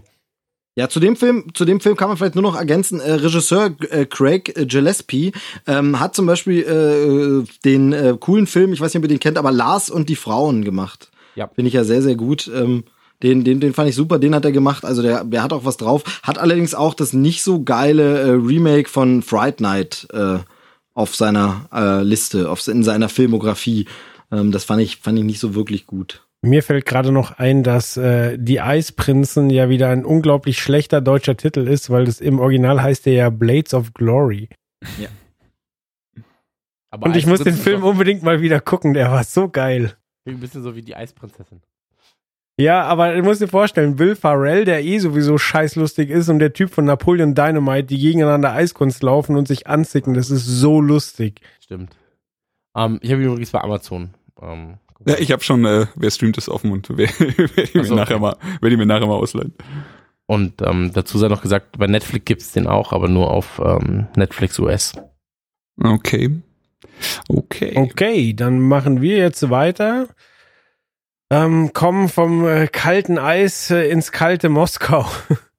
Ja, zu dem Film, zu dem Film kann man vielleicht nur noch ergänzen. Äh, Regisseur äh, Craig äh, Gillespie ähm, hat zum Beispiel äh, den äh, coolen Film, ich weiß nicht, ob ihr den kennt, aber Lars und die Frauen gemacht. Ja. Finde ich ja sehr, sehr gut. Ähm, den, den, den fand ich super, den hat er gemacht. Also der, der hat auch was drauf. Hat allerdings auch das nicht so geile äh, Remake von Fright Night äh, auf seiner äh, Liste, auf, in seiner Filmografie. Ähm, das fand ich, fand ich nicht so wirklich gut. Mir fällt gerade noch ein, dass äh, die Eisprinzen ja wieder ein unglaublich schlechter deutscher Titel ist, weil das im Original heißt der ja Blades of Glory. Aber Und ich muss den Film unbedingt mal wieder gucken, der war so geil. Ein bisschen so wie die Eisprinzessin. Ja, aber du musst dir vorstellen, Will Farrell, der eh sowieso scheißlustig ist und der Typ von Napoleon Dynamite, die gegeneinander Eiskunst laufen und sich anzicken, das ist so lustig. Stimmt. Ähm, ich habe ihn übrigens bei Amazon. Ähm, Ja, ich habe schon, äh, wer streamt das offen und wer werde ich, mir Ach so, nachher okay. mal, werd ich mir nachher mal ausleihen. Und ähm, dazu sei noch gesagt, bei Netflix gibt's den auch, aber nur auf ähm, Netflix US. Okay. Okay. Okay, dann machen wir jetzt weiter. Ähm, kommen vom äh, kalten Eis äh, ins kalte Moskau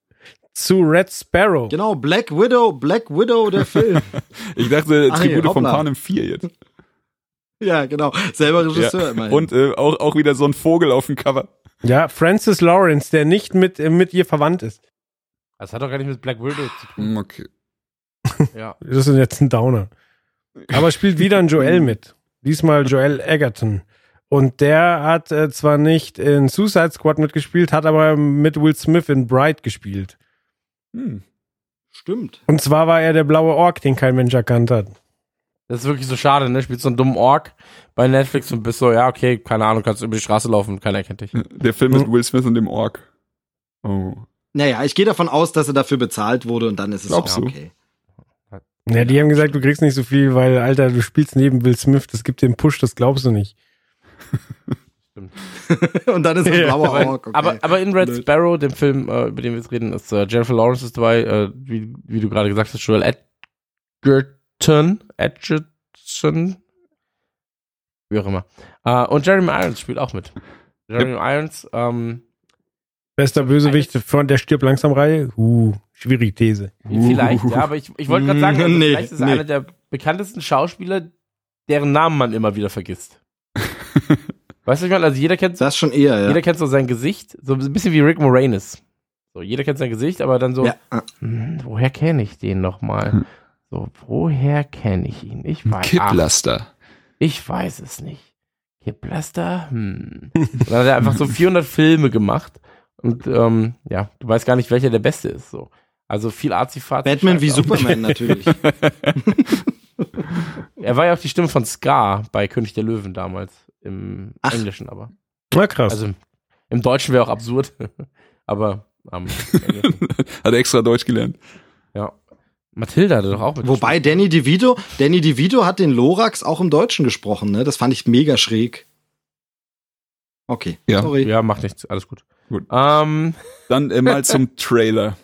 zu Red Sparrow. Genau, Black Widow, Black Widow, der Film. Ich dachte, Ach, Tribute von. Panem 4 jetzt. ja, genau. Selber Regisseur Ja. immerhin. Und äh, auch, auch wieder so ein Vogel auf dem Cover. Ja, Francis Lawrence, der nicht mit, äh, mit ihr verwandt ist. Das hat doch gar nicht mit Black Widow zu tun. Hm, Okay. Ja. Das ist jetzt ein Downer. Aber spielt wieder ein Joel mit. Diesmal Joel Egerton. Und der hat äh, zwar nicht in Suicide Squad mitgespielt, hat aber mit Will Smith in Bright gespielt. Hm. Stimmt. Und zwar war er der blaue Ork, den kein Mensch erkannt hat. Das ist wirklich so schade, ne? Spielst so einen dummen Ork bei Netflix und bist so, ja, okay, keine Ahnung, kannst über die Straße laufen, keiner erkennt dich. Der Film mit Will Smith und dem Ork. Oh. Naja, ich gehe davon aus, dass er dafür bezahlt wurde und dann ist es Glaubst du? okay. Ja, die haben gesagt, du kriegst nicht so viel, weil, Alter, du spielst neben Will Smith, das gibt den Push, das glaubst du nicht. und dann ist er ein blauer Aber, Ork. Okay. aber, aber in Red Blöd. Sparrow, dem Film, äh, über den wir jetzt reden, ist äh, Jennifer Lawrence ist dabei, äh, wie, wie du gerade gesagt hast, Joel Edgerton, Edgerton, wie auch immer. Äh, und Jeremy Irons spielt auch mit. Jeremy Irons, ähm, Bester Bösewicht von der stirbt langsam Reihe? Uh, schwierige These. vielleicht, ja, aber ich, ich wollte gerade sagen, also Nee, vielleicht ist er nee. einer der bekanntesten Schauspieler, deren Namen man immer wieder vergisst. weißt du, was ich meine? Also jeder kennt das schon eher, ja. Jeder kennt so sein Gesicht, so ein bisschen wie Rick Moranis. So, jeder kennt sein Gesicht, aber dann so, ja. hm, woher kenne ich den nochmal? Hm. So, woher kenne ich ihn? Ich weiß, ach, Kipplaster. ich weiß es nicht. Kipplaster? Hm. Dann hat er einfach so 400 Filme gemacht und ähm, ja, du weißt gar nicht, welcher der beste ist. So. Also viel Arzi-Fazi. Batman wie. Superman natürlich. Er war ja auch die Stimme von Scar bei König der Löwen damals, im Ach. Englischen aber. Na krass. Also im Deutschen wäre auch absurd. aber am Hat er extra Deutsch gelernt. Ja. Mathilda hatte doch auch mit. Wobei Danny DeVito, Danny DeVito hat den Lorax auch im Deutschen gesprochen, ne? Das fand ich mega schräg. Okay, Ja. sorry. Ja, macht nichts, alles gut. Gut. Ähm, Dann äh, mal zum Trailer.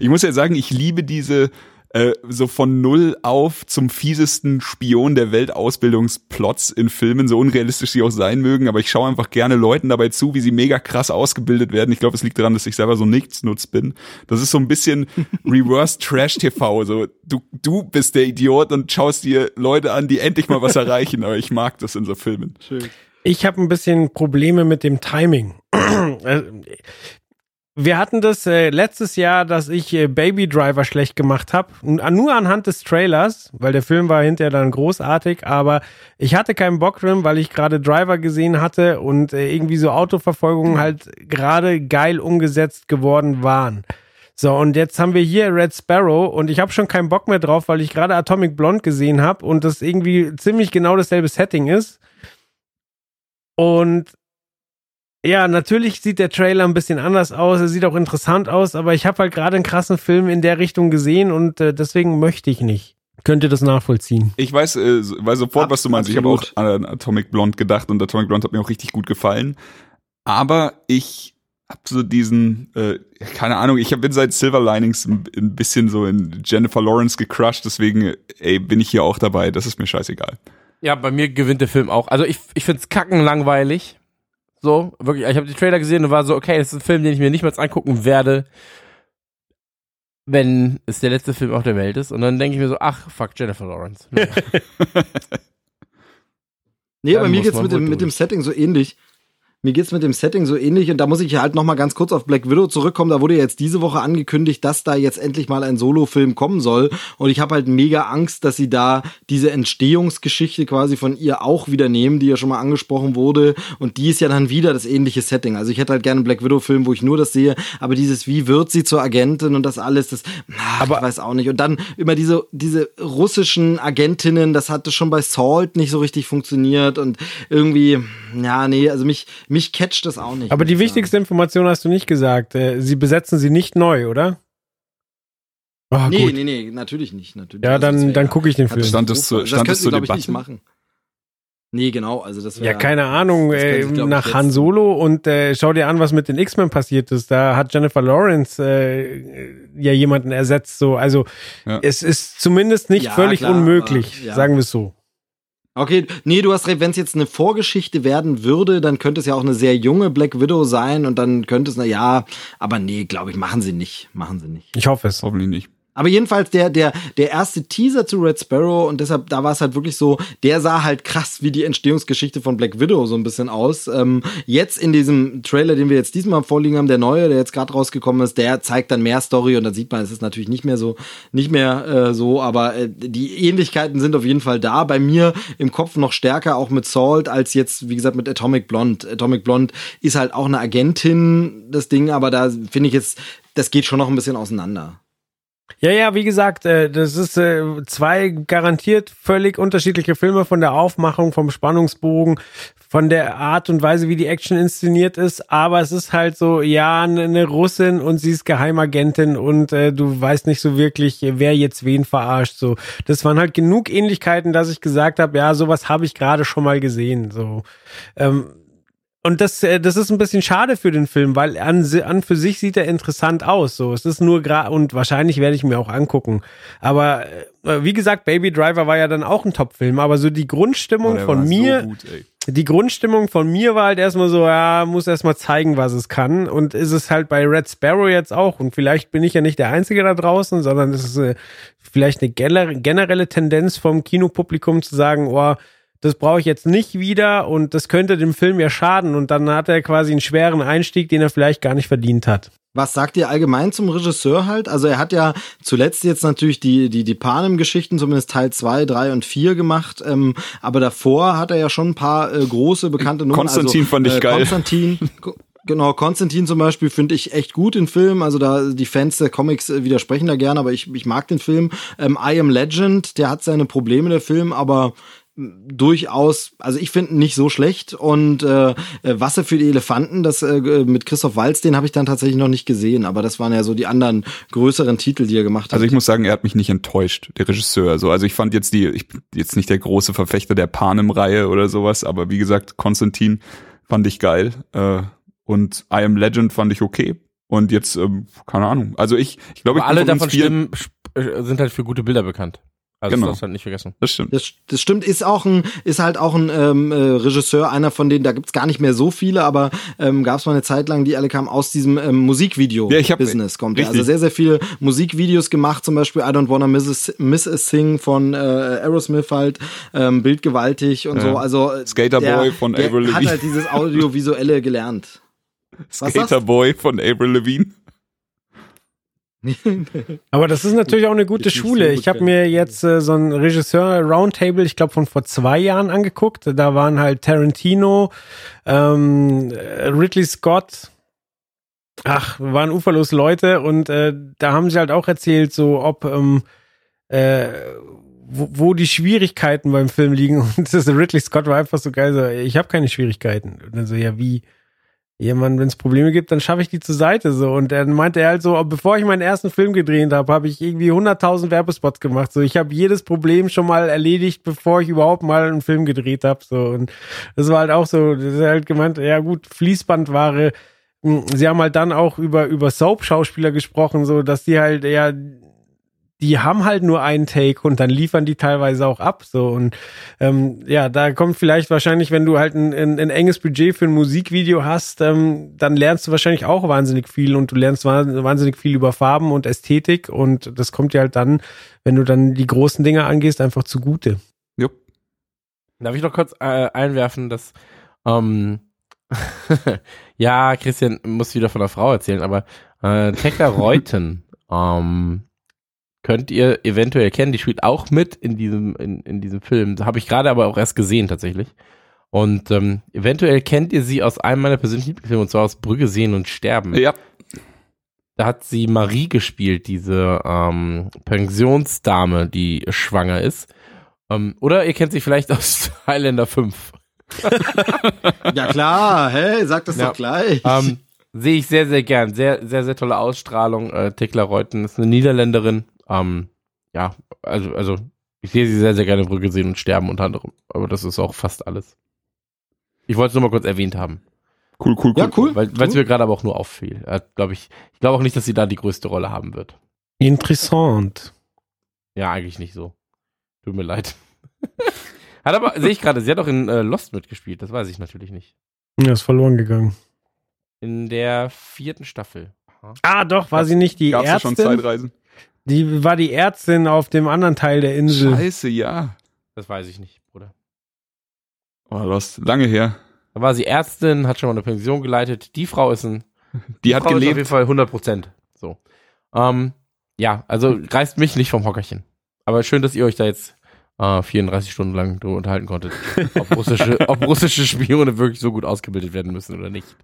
Ich muss ja sagen, ich liebe diese äh, so von null auf zum fiesesten Spion der Welt Ausbildungsplots in Filmen, so unrealistisch sie auch sein mögen, aber ich schaue einfach gerne Leuten dabei zu, wie sie mega krass ausgebildet werden. Ich glaube, es liegt daran, dass ich selber so nichtsnutz bin. Das ist so ein bisschen Reverse Trash TV, so du du bist der Idiot und schaust dir Leute an, die endlich mal was erreichen, aber ich mag das in so Filmen. Ich habe ein bisschen Probleme mit dem Timing. Wir hatten das äh, letztes Jahr, dass ich äh, Baby Driver schlecht gemacht habe. Nur anhand des Trailers, weil der Film war hinterher dann großartig, aber ich hatte keinen Bock drin, weil ich gerade Driver gesehen hatte und äh, irgendwie so Autoverfolgungen halt gerade geil umgesetzt geworden waren. So, und jetzt haben wir hier Red Sparrow und ich habe schon keinen Bock mehr drauf, weil ich gerade Atomic Blonde gesehen habe und das irgendwie ziemlich genau dasselbe Setting ist. Und ja, natürlich sieht der Trailer ein bisschen anders aus, er sieht auch interessant aus, aber ich habe halt gerade einen krassen Film in der Richtung gesehen und äh, deswegen möchte ich nicht. Könnt ihr das nachvollziehen? Ich weiß, äh, weiß sofort, Ab- was du meinst. Ich habe auch absolut. an Atomic Blonde gedacht und Atomic Blonde hat mir auch richtig gut gefallen. Aber ich hab so diesen, äh, keine Ahnung, ich hab, bin seit Silver Linings ein, ein bisschen so in Jennifer Lawrence gecrushed, deswegen ey, bin ich hier auch dabei. Das ist mir scheißegal. ja, bei mir gewinnt der Film auch. Also ich, ich find's kacken langweilig. So, wirklich. Ich habe die Trailer gesehen und war so, okay, das ist ein Film, den ich mir nicht mal angucken werde, wenn es der letzte Film auf der Welt ist. Und dann denke ich mir so, ach, fuck, Jennifer Lawrence. Nee, Dann bei mir geht's mit dem, mit dem. Setting so ähnlich. Mir geht's mit dem Setting so ähnlich und da muss ich halt noch mal ganz kurz auf Black Widow zurückkommen. Da wurde ja jetzt diese Woche angekündigt, dass da jetzt endlich mal ein Solo-Film kommen soll. Und ich habe halt mega Angst, dass sie da diese Entstehungsgeschichte quasi von ihr auch wieder nehmen, die ja schon mal angesprochen wurde. Und die ist ja dann wieder das ähnliche Setting. Also ich hätte halt gerne einen Black Widow-Film, wo ich nur das sehe, aber dieses wie wird sie zur Agentin und das alles, das ach, Aber- ich weiß auch nicht. Und dann immer diese diese russischen Agentinnen, das hatte schon bei Salt nicht so richtig funktioniert. Und irgendwie ja, nee, also mich mich catcht das auch nicht. Aber die ich sagen. wichtigste Information hast du nicht gesagt. Äh, sie besetzen sie nicht neu, oder? Ah, Nee, gut. nee, nee, natürlich nicht. Natürlich. Ja, Also das dann, wär dann ja gucke ich den Film. Stand Katastrophe. stand das es zur nicht Debatte? machen. Nee, genau, also das Ja, wäre keine Ahnung, das äh, nach Han Solo und äh, schau dir an, was mit den X-Men passiert ist. Da hat Jennifer Lawrence äh, ja jemanden ersetzt. So, also Ja. es ist zumindest nicht Ja, völlig klar, unmöglich, aber, ja. sagen wir es so. Okay, nee, du hast recht, wenn es jetzt eine Vorgeschichte werden würde, dann könnte es ja auch eine sehr junge Black Widow sein und dann könnte es, na ja, aber nee, glaube ich, machen sie nicht, machen sie nicht. Ich hoffe es. Hoffentlich nicht. Aber jedenfalls der, der, der erste Teaser zu Red Sparrow und deshalb, da war es halt wirklich so, der sah halt krass wie die Entstehungsgeschichte von Black Widow so ein bisschen aus. Ähm, jetzt in diesem Trailer, den wir jetzt diesmal vorliegen haben, der neue, der jetzt gerade rausgekommen ist, der zeigt dann mehr Story und dann sieht man, es ist natürlich nicht mehr so, nicht mehr äh, so, aber äh, die Ähnlichkeiten sind auf jeden Fall da. Bei mir im Kopf noch stärker auch mit Salt als jetzt, wie gesagt, mit Atomic Blonde. Atomic Blonde ist halt auch eine Agentin, das Ding, aber da finde ich jetzt, das geht schon noch ein bisschen auseinander. Ja, ja, wie gesagt, äh, das ist äh, zwei garantiert völlig unterschiedliche Filme von der Aufmachung, vom Spannungsbogen, von der Art und Weise, wie die Action inszeniert ist. Aber es ist halt so, ja, eine eine Russin und sie ist Geheimagentin und äh, du weißt nicht so wirklich, wer jetzt wen verarscht. So, das waren halt genug Ähnlichkeiten, dass ich gesagt habe, ja, sowas habe ich gerade schon mal gesehen. So. Ähm, und das, äh, das ist ein bisschen schade für den Film, weil an, an für sich sieht er interessant aus. So, es ist nur gerade und wahrscheinlich werde ich mir auch angucken. Aber äh, wie gesagt, Baby Driver war ja dann auch ein Top-Film. Aber so die Grundstimmung Oh, von mir, So gut, die Grundstimmung von mir war halt erstmal so, ja, muss erstmal zeigen, was es kann. Und ist es halt bei Red Sparrow jetzt auch. Und vielleicht bin ich ja nicht der Einzige da draußen, sondern es ist äh, vielleicht eine gener- generelle Tendenz vom Kinopublikum zu sagen, oh, das brauche ich jetzt nicht wieder und das könnte dem Film ja schaden. Und dann hat er quasi einen schweren Einstieg, den er vielleicht gar nicht verdient hat. Was sagt ihr allgemein zum Regisseur halt? Also er hat ja zuletzt jetzt natürlich die, die, die Panem-Geschichten, zumindest Teil 2, 3 und 4 gemacht, ähm, aber davor hat er ja schon ein paar äh, große, bekannte Nummern. Konstantin also, fand ich äh, geil. Konstantin, Ko- Genau, Konstantin zum Beispiel finde ich echt gut in Film. Also da die Fans der Comics äh, widersprechen da gerne, aber ich, ich mag den Film. Ähm, I Am Legend, der hat seine Probleme, der Film, aber durchaus, also ich finde nicht so schlecht und äh, Wasser für die Elefanten, das äh, mit Christoph Walz, den habe ich dann tatsächlich noch nicht gesehen, aber das waren ja so die anderen größeren Titel, die er gemacht hat. Also ich muss sagen, er hat mich nicht enttäuscht, der Regisseur. So, also ich fand jetzt die, ich bin jetzt nicht der große Verfechter der Panem-Reihe oder sowas, aber wie gesagt, Konstantin fand ich geil äh, und I Am Legend fand ich okay. Und jetzt, ähm, keine Ahnung. Also ich, ich glaube, ich alle davon stimmen, äh, sind halt für gute Bilder bekannt. Also Genau. das darfst du halt nicht vergessen. Das stimmt. Das, das stimmt, ist auch ein, ist halt auch ein ähm, äh, Regisseur, einer von denen, da gibt's gar nicht mehr so viele, aber ähm, gab es mal eine Zeit lang, die alle kamen aus diesem ähm, Ja, ich hab- Musikvideo-Business, kommt er. richtig. Also sehr, sehr viele Musikvideos gemacht, zum Beispiel I Don't Wanna Miss a, Miss a Thing von äh, Aerosmith halt, ähm, Bildgewaltig und so. Also äh, Skater der, Boy von der Avril hat Lavigne. halt dieses Audiovisuelle gelernt. Skaterboy von Avril Lavigne. Aber das ist natürlich auch eine gute Schule. ich habe mir jetzt äh, so ein Regisseur Roundtable, ich glaube von vor zwei Jahren angeguckt. Da waren halt Tarantino, ähm, äh, Ridley Scott. Ach, waren uferlos Leute und äh, da haben sie halt auch erzählt, so ob ähm, äh, wo, wo die Schwierigkeiten beim Film liegen. Und das Ridley Scott war einfach so geil, so, ich habe keine Schwierigkeiten. Und dann so, ja, wie? Ja, Mann, wenn es Probleme gibt, dann schaffe ich die zur Seite so. Und dann meinte er halt so, bevor ich meinen ersten Film gedreht habe, habe ich irgendwie 100.000 Werbespots gemacht. So, ich habe jedes Problem schon mal erledigt, bevor ich überhaupt mal einen Film gedreht habe. So und das war halt auch so. Das ist halt gemeint, ja gut, Fließbandware. Hm, Sie haben halt dann auch über über Soap-Schauspieler gesprochen, so dass die halt ja die haben halt nur einen Take und dann liefern die teilweise auch ab. So und ähm, ja, da kommt vielleicht wahrscheinlich, wenn du halt ein, ein, ein enges Budget für ein Musikvideo hast, ähm, dann lernst du wahrscheinlich auch wahnsinnig viel und du lernst wahn- wahnsinnig viel über Farben und Ästhetik und das kommt dir halt dann, wenn du dann die großen Dinge angehst, einfach zugute. Jupp. Darf ich noch kurz äh, einwerfen, dass ähm, ja, Christian muss wieder von der Frau erzählen, aber äh, Tekla Reuten ähm, könnt ihr eventuell kennen, die spielt auch mit in diesem in, in diesem Film. Habe ich gerade aber auch erst gesehen tatsächlich. Und ähm, eventuell kennt ihr sie aus einem meiner persönlichen Lieblingsfilme, und zwar aus Brügge sehen und sterben. Ja, Da hat sie Marie gespielt, diese ähm, Pensionsdame, die schwanger ist. Ähm, oder ihr kennt sie vielleicht aus Highlander 5. Ja klar, hä, sag das Ja. doch gleich. Ähm, Sehe ich sehr, sehr gern. Sehr, sehr, sehr tolle Ausstrahlung. Äh, Tekla Reuten ist eine Niederländerin. Ähm, ja, also, also ich sehe sie sehr, sehr gerne Brücke sehen und sterben unter anderem. Aber das ist auch fast alles. Ich wollte es nur mal kurz erwähnt haben, cool, cool, cool. ja, cool. weil es mir gerade aber auch nur auffiel. Äh, glaub ich ich glaube auch nicht, dass sie da die größte Rolle haben wird. Interessant. Ja, eigentlich nicht so. Tut mir leid. hat aber, sehe ich gerade, sie hat auch in äh, Lost mitgespielt. Das weiß ich natürlich nicht. Ja, ist verloren gegangen. In der vierten Staffel. Aha. Ah, doch, war sie nicht die Gab's ja schon Ärztin? Zeitreisen? Die war die Ärztin auf dem anderen Teil der Insel. Scheiße, ja. Das weiß ich nicht, Bruder. Oh, Lost, lange her. Da war sie Ärztin, hat schon mal eine Pension geleitet. Die Frau ist ein. Die hat Frau Ist auf jeden gelebt. Fall 100 Prozent. So. Ähm, ja, also reißt mich nicht vom Hockerchen. Aber schön, dass ihr euch da jetzt äh, 34 Stunden lang drüber unterhalten konntet, ob russische, ob russische Spione wirklich so gut ausgebildet werden müssen oder nicht.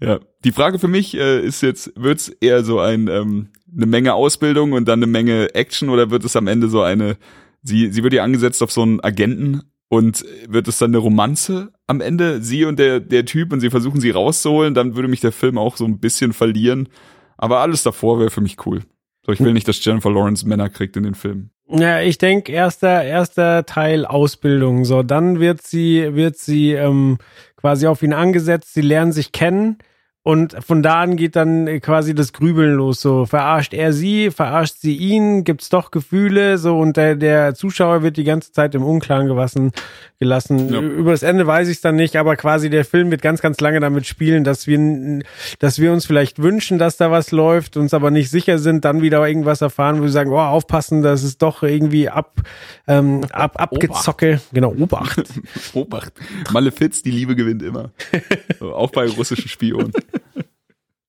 Ja. Die Frage für mich äh, ist jetzt, wird's eher so ein ähm, eine Menge Ausbildung und dann eine Menge Action oder wird es am Ende so eine, sie, sie wird ja angesetzt auf so einen Agenten und wird es dann eine Romanze am Ende, sie und der, der Typ und sie versuchen sie rauszuholen, dann würde mich der Film auch so ein bisschen verlieren. Aber alles davor wäre für mich cool. So, ich will nicht, dass Jennifer Lawrence Männer kriegt in den Film. Ja, ich denke, erster, erster Teil Ausbildung. So, dann wird sie, wird sie ähm, quasi auf ihn angesetzt, sie lernen sich kennen und von da an geht dann quasi das Grübeln los. So, verarscht er sie, verarscht sie ihn, gibt's doch Gefühle, so und der, der Zuschauer wird die ganze Zeit im Unklaren gewassen, gelassen. Ja. Über das Ende weiß ich es dann nicht, aber quasi der Film wird ganz, ganz lange damit spielen, dass wir, dass wir uns vielleicht wünschen, dass da was läuft, uns aber nicht sicher sind, dann wieder irgendwas erfahren, wo wir sagen, oh, aufpassen, das ist doch irgendwie ab, ähm, ab, abgezocke. Genau, Obacht. Obacht. Malefiz, die Liebe gewinnt immer. Auch bei russischen Spionen.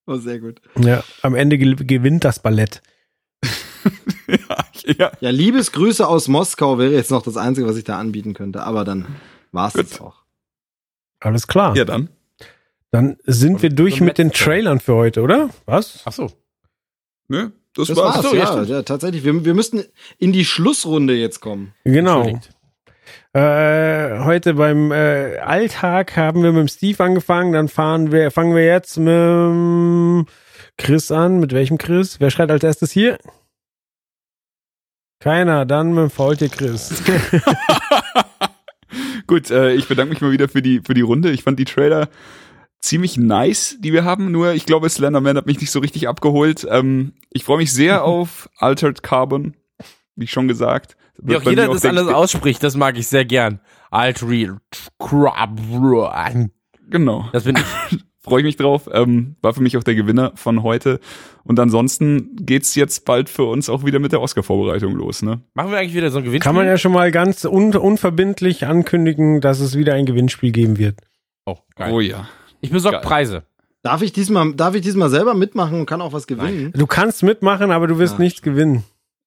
Oh, sehr gut. ja, am Ende ge gewinnt das Ballett. ja, ja. Ja, Liebesgrüße aus Moskau wäre jetzt noch das Einzige, was ich da anbieten könnte, aber dann war's Gut. das auch. Alles klar. ja, dann. Dann sind wir durch mit den. Trailern für heute, oder? Was? Ach so. Ne? Das, Das war's. war's, so, ja, ja, tatsächlich. Wir, wir müssten in die Schlussrunde jetzt kommen. Genau. Entschuldigt. Äh, heute beim äh, Alltag haben wir mit dem Steve angefangen, dann fahren wir, fangen wir jetzt mit dem Chris an. Mit welchem Chris? Wer schreibt als erstes hier? Keiner, dann mit dem Faultier Chris. Gut, äh, ich bedanke mich mal wieder für die, für die Runde. Ich fand die Trailer ziemlich nice, die wir haben. Nur ich glaube, Slenderman hat mich nicht so richtig abgeholt. Ähm, ich freue mich sehr auf Altered Carbon, wie schon gesagt. Wie auch jeder das alles ausspricht, das mag ich sehr gern. Alt Real Crab. Genau, Das bin ich. freue ich mich drauf. Ähm, war für mich auch der Gewinner von heute. Und ansonsten geht's jetzt bald für uns auch wieder mit der Oscar-Vorbereitung los, ne? Machen wir eigentlich wieder so ein Gewinnspiel? Kann man ja schon mal ganz un unverbindlich ankündigen, dass es wieder ein Gewinnspiel geben wird. Oh, geil. Oh ja. Ich besorge. Preise. Darf ich diesmal, darf ich diesmal selber mitmachen und kann auch was gewinnen? Du kannst mitmachen, aber du wirst Ah, nichts gewinnen.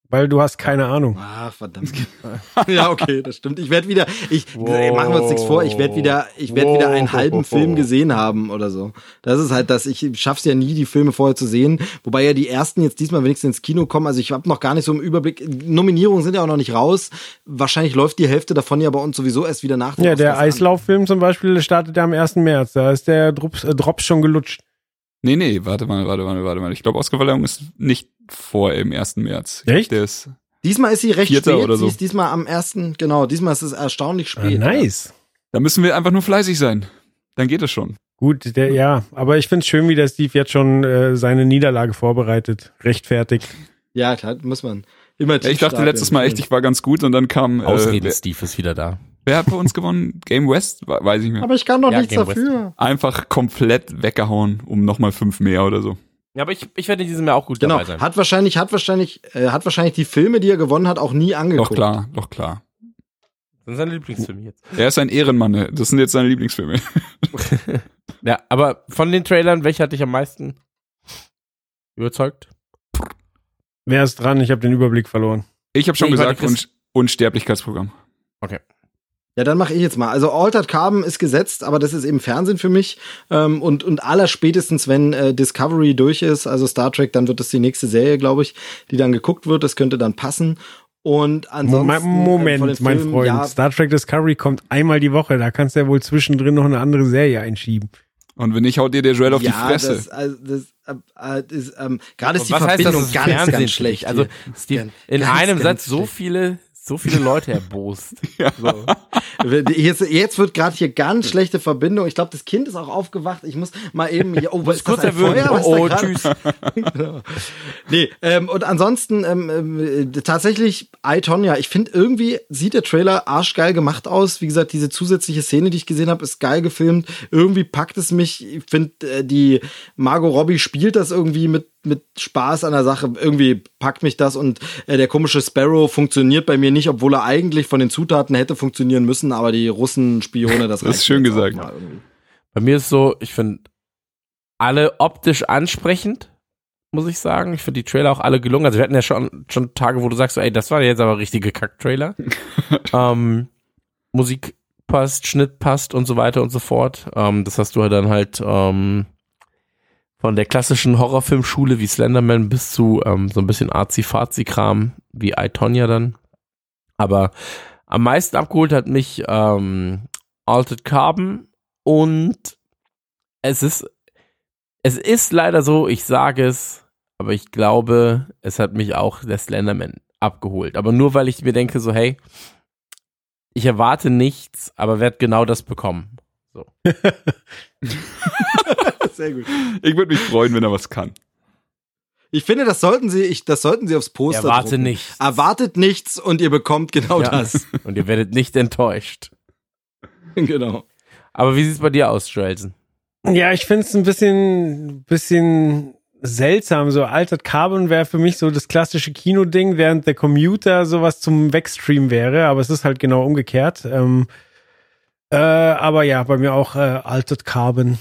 Weil du hast keine Ahnung. Ach, verdammt. ja, okay, das stimmt. Ich werde wieder, ich, ey, machen wir uns nichts vor, ich werde wieder, ich werde wieder einen halben Film gesehen haben oder so. Das ist halt das, ich schaff's ja nie, die Filme vorher zu sehen. Wobei ja die ersten jetzt diesmal wenigstens ins Kino kommen. Also ich habe noch gar nicht so im Überblick. Nominierungen sind ja auch noch nicht raus. Wahrscheinlich läuft die Hälfte davon ja bei uns sowieso erst wieder nach. dem Ja, der. Eislauffilm zum Beispiel startet ja am 1. März. Da ist der Drops, äh, Drops schon gelutscht. Nee, nee, warte mal, warte mal, warte mal. Ich glaube, Oscarverleihung ist nicht vor im 1. März. Ich glaub, Echt? Der ist, Diesmal ist sie recht spät. oder so. Sie ist diesmal am ersten, genau, diesmal ist es erstaunlich Ah, spät. nice. da müssen wir einfach nur fleißig sein. Dann geht es schon. Gut, der, ja, aber ich find's schön, wie der Steve jetzt schon äh, seine Niederlage vorbereitet, rechtfertigt. Ja, klar, muss man. Immer Ja, ich dachte letztes Mal echt, ich war ganz gut und dann kam, äh, Ausreden, wer, Steve ist wieder da. Wer hat bei uns gewonnen? Game West? We- Weiß ich nicht mehr. Aber ich kann doch Ja, nichts Game West. dafür. Einfach komplett weggehauen, um nochmal fünf mehr oder so. Ja, aber ich, ich werde in diesem Jahr auch gut Genau, dabei sein. hat wahrscheinlich, hat wahrscheinlich, äh, hat wahrscheinlich die Filme, die er gewonnen hat, auch nie angeguckt. Doch klar, doch klar. Das sind seine Lieblingsfilme jetzt. Er ist ein Ehrenmann. ne? Das sind jetzt seine Lieblingsfilme. Ja, aber von den Trailern, welcher hat dich am meisten überzeugt? Wer ist dran? Ich habe den Überblick verloren. Ich habe schon Nee, ich gesagt, Un Unsterblichkeitsprogramm. Ja, dann mache ich jetzt mal. Also Altered Carbon ist gesetzt, aber das ist eben Fernsehen für mich. Ähm, und, und allerspätestens, wenn äh, Discovery durch ist, also Star Trek, dann wird das die nächste Serie, glaube ich, die dann geguckt wird. Das könnte dann passen. Und ansonsten. Moment, äh, von den mein Freund. Ja, Star Trek Discovery kommt einmal die Woche. Da kannst du ja wohl zwischendrin noch eine andere Serie einschieben. Und wenn nicht, haut dir der Joel auf ja, die Fresse. Das, also, das, äh, ist, ähm, gerade ist die heißt das, Verbindung das ist ganz, Fernsehen ganz schlecht. Also, Ganz, in ganz, einem ganz Satz so viele, so viele Leute erbost. So. Jetzt, jetzt wird gerade hier ganz schlechte Verbindung. Ich glaube, das Kind ist auch aufgewacht. Ich muss mal eben hier. Oh, was ist kurz das. Feuer? Was Oh, tschüss. genau. Nee, ähm, und ansonsten ähm, ähm, äh, tatsächlich I, Tonya. Ich finde irgendwie sieht der Trailer arschgeil gemacht aus. Wie gesagt, diese zusätzliche Szene, die ich gesehen habe, ist geil gefilmt. Irgendwie packt es mich. Ich finde, äh, die Margot Robbie spielt das irgendwie mit mit Spaß an der Sache. Irgendwie packt mich das und äh, der komische Sparrow funktioniert bei mir nicht, obwohl er eigentlich von den Zutaten hätte funktionieren müssen, aber die Russen-Spione, das Das ist schön gesagt. Bei mir ist so, ich finde alle optisch ansprechend, muss ich sagen. Ich finde die Trailer auch alle gelungen. Also wir hatten ja schon, schon Tage, wo du sagst, so, ey, das war jetzt aber richtige Kack-Trailer. ähm, Musik passt, Schnitt passt und so weiter und so fort. Ähm, das hast du ja dann halt ähm, von der klassischen Horrorfilmschule wie Slenderman bis zu ähm, so ein bisschen Arzi-Fazi-Kram wie I, Tonya dann. Aber am meisten abgeholt hat mich ähm, Altered Carbon und es ist, es ist leider so, ich sage es, aber ich glaube, es hat mich auch der Slenderman abgeholt. Aber nur weil ich mir denke, so, hey, ich erwarte nichts, aber werde genau das bekommen. Sehr gut. Ich würde mich freuen, wenn er was kann. Ich finde, das sollten Sie, ich, das sollten Sie aufs Poster Erwarte drucken. nichts. Erwartet nichts und ihr bekommt genau Ja. das. Und ihr werdet nicht enttäuscht. genau. Aber wie sieht's bei dir aus, Joelsen? Ja, ich finde es ein bisschen, bisschen seltsam. So Altered Carbon wäre für mich so das klassische Kinoding, während der Commuter sowas zum Wegstream wäre, aber es ist halt genau umgekehrt. Ähm, äh, aber ja, bei mir auch äh, Altered Carbon.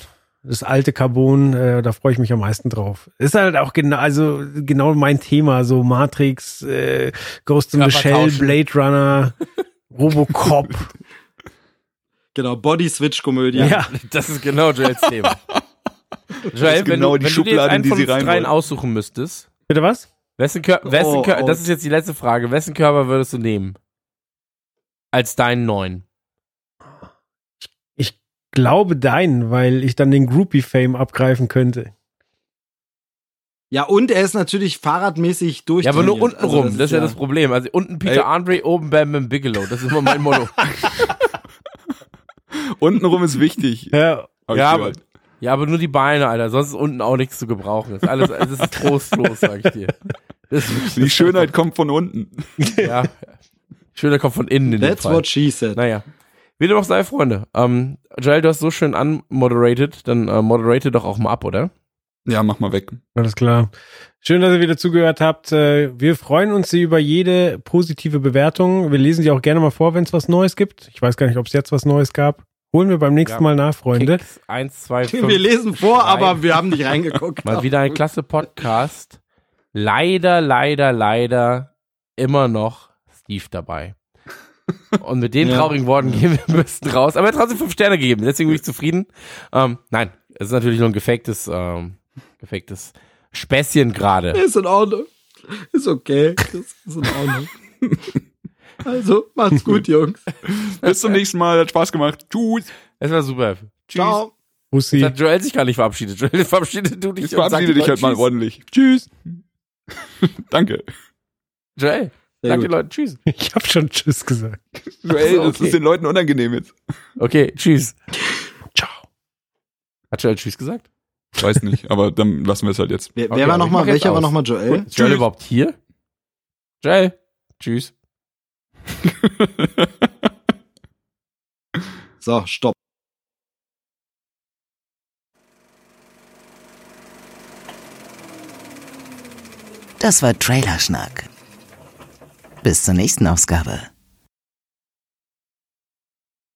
Das alte Carbon, äh, da freue ich mich am meisten drauf. Ist halt auch genau, also genau mein Thema, so Matrix, äh, Ghost in the Shell, tauschen. Blade Runner, Robocop. Genau, Body-Switch-Komödie. ja. Das ist genau Joels Thema. Joel, wenn, genau du, die wenn du dir jetzt einen die von uns rein dreien aussuchen müsstest, Bitte was? wessen, Kör wessen Oh, Kör oh. das ist jetzt die letzte Frage, wessen Körper würdest du nehmen? als deinen neuen? Ich glaube deinen, weil ich dann den Groupie-Fame abgreifen könnte. Ja, und er ist natürlich fahrradmäßig durch. Ja, aber nur unten Also, rum, das ist ja, das Problem. Also unten Peter Ey. Andre, oben Bam Bam Bigelow. Das ist immer mein Motto. Untenrum ist wichtig. Ja, ich Ja, gehört. ja, aber nur die Beine, Alter. Sonst ist unten auch nichts zu gebrauchen. Das ist alles, das ist trostlos, sag ich dir. Das ist Die Schönheit kommt von unten. Ja. Schöner kommt von innen in dem That's what she said. Naja. Wie dem auch sei, Freunde. Ähm, Joel, du hast so schön unmoderated, dann äh, moderate doch auch mal ab, oder? Ja, mach mal weg. alles klar. Schön, dass ihr wieder zugehört habt. Äh, Wir freuen uns über jede positive Bewertung. Wir lesen die auch gerne mal vor, wenn es was Neues gibt. Ich weiß gar nicht, ob es jetzt was Neues gab. Holen wir beim nächsten Ja. Mal nach, Freunde. Kicks, eins, zwei, fünf. Wir lesen vor, drei. aber wir haben nicht reingeguckt. Mal wieder ein klasse Podcast. Leider, leider, leider immer noch Steve dabei. Und mit den Ja. traurigen Worten gehen wir ein bisschen raus. Aber er hat trotzdem fünf Sterne gegeben, deswegen bin ich zufrieden. Ähm, nein, es ist natürlich nur ein gefaktes, ähm, gefaktes Späßchen gerade. Ist in Ordnung. Ist okay. Das ist in Ordnung. Also, macht's gut, Jungs. Bis zum nächsten Mal. Hat Spaß gemacht. Tschüss. Es war super. Tschüss. Ciao. Bussi. Jetzt hat Joel sich gar nicht verabschiedet. Joel, verabschiede du dich. Sag verabschiede dich halt mal ordentlich. Tschüss. Danke. Joel, sag den Leuten Tschüss. Ich habe schon Tschüss gesagt. Joel, so, das okay. ist den Leuten unangenehm jetzt. Okay, Tschüss. Ciao. Hat Joel Tschüss gesagt? Weiß nicht, aber dann lassen wir es halt jetzt. Wer, Okay, wer war nochmal, welcher war nochmal Joel? Ist Joel überhaupt hier? Joel, Tschüss. So, stopp. Das war Trailerschnack. Bis zur nächsten Ausgabe.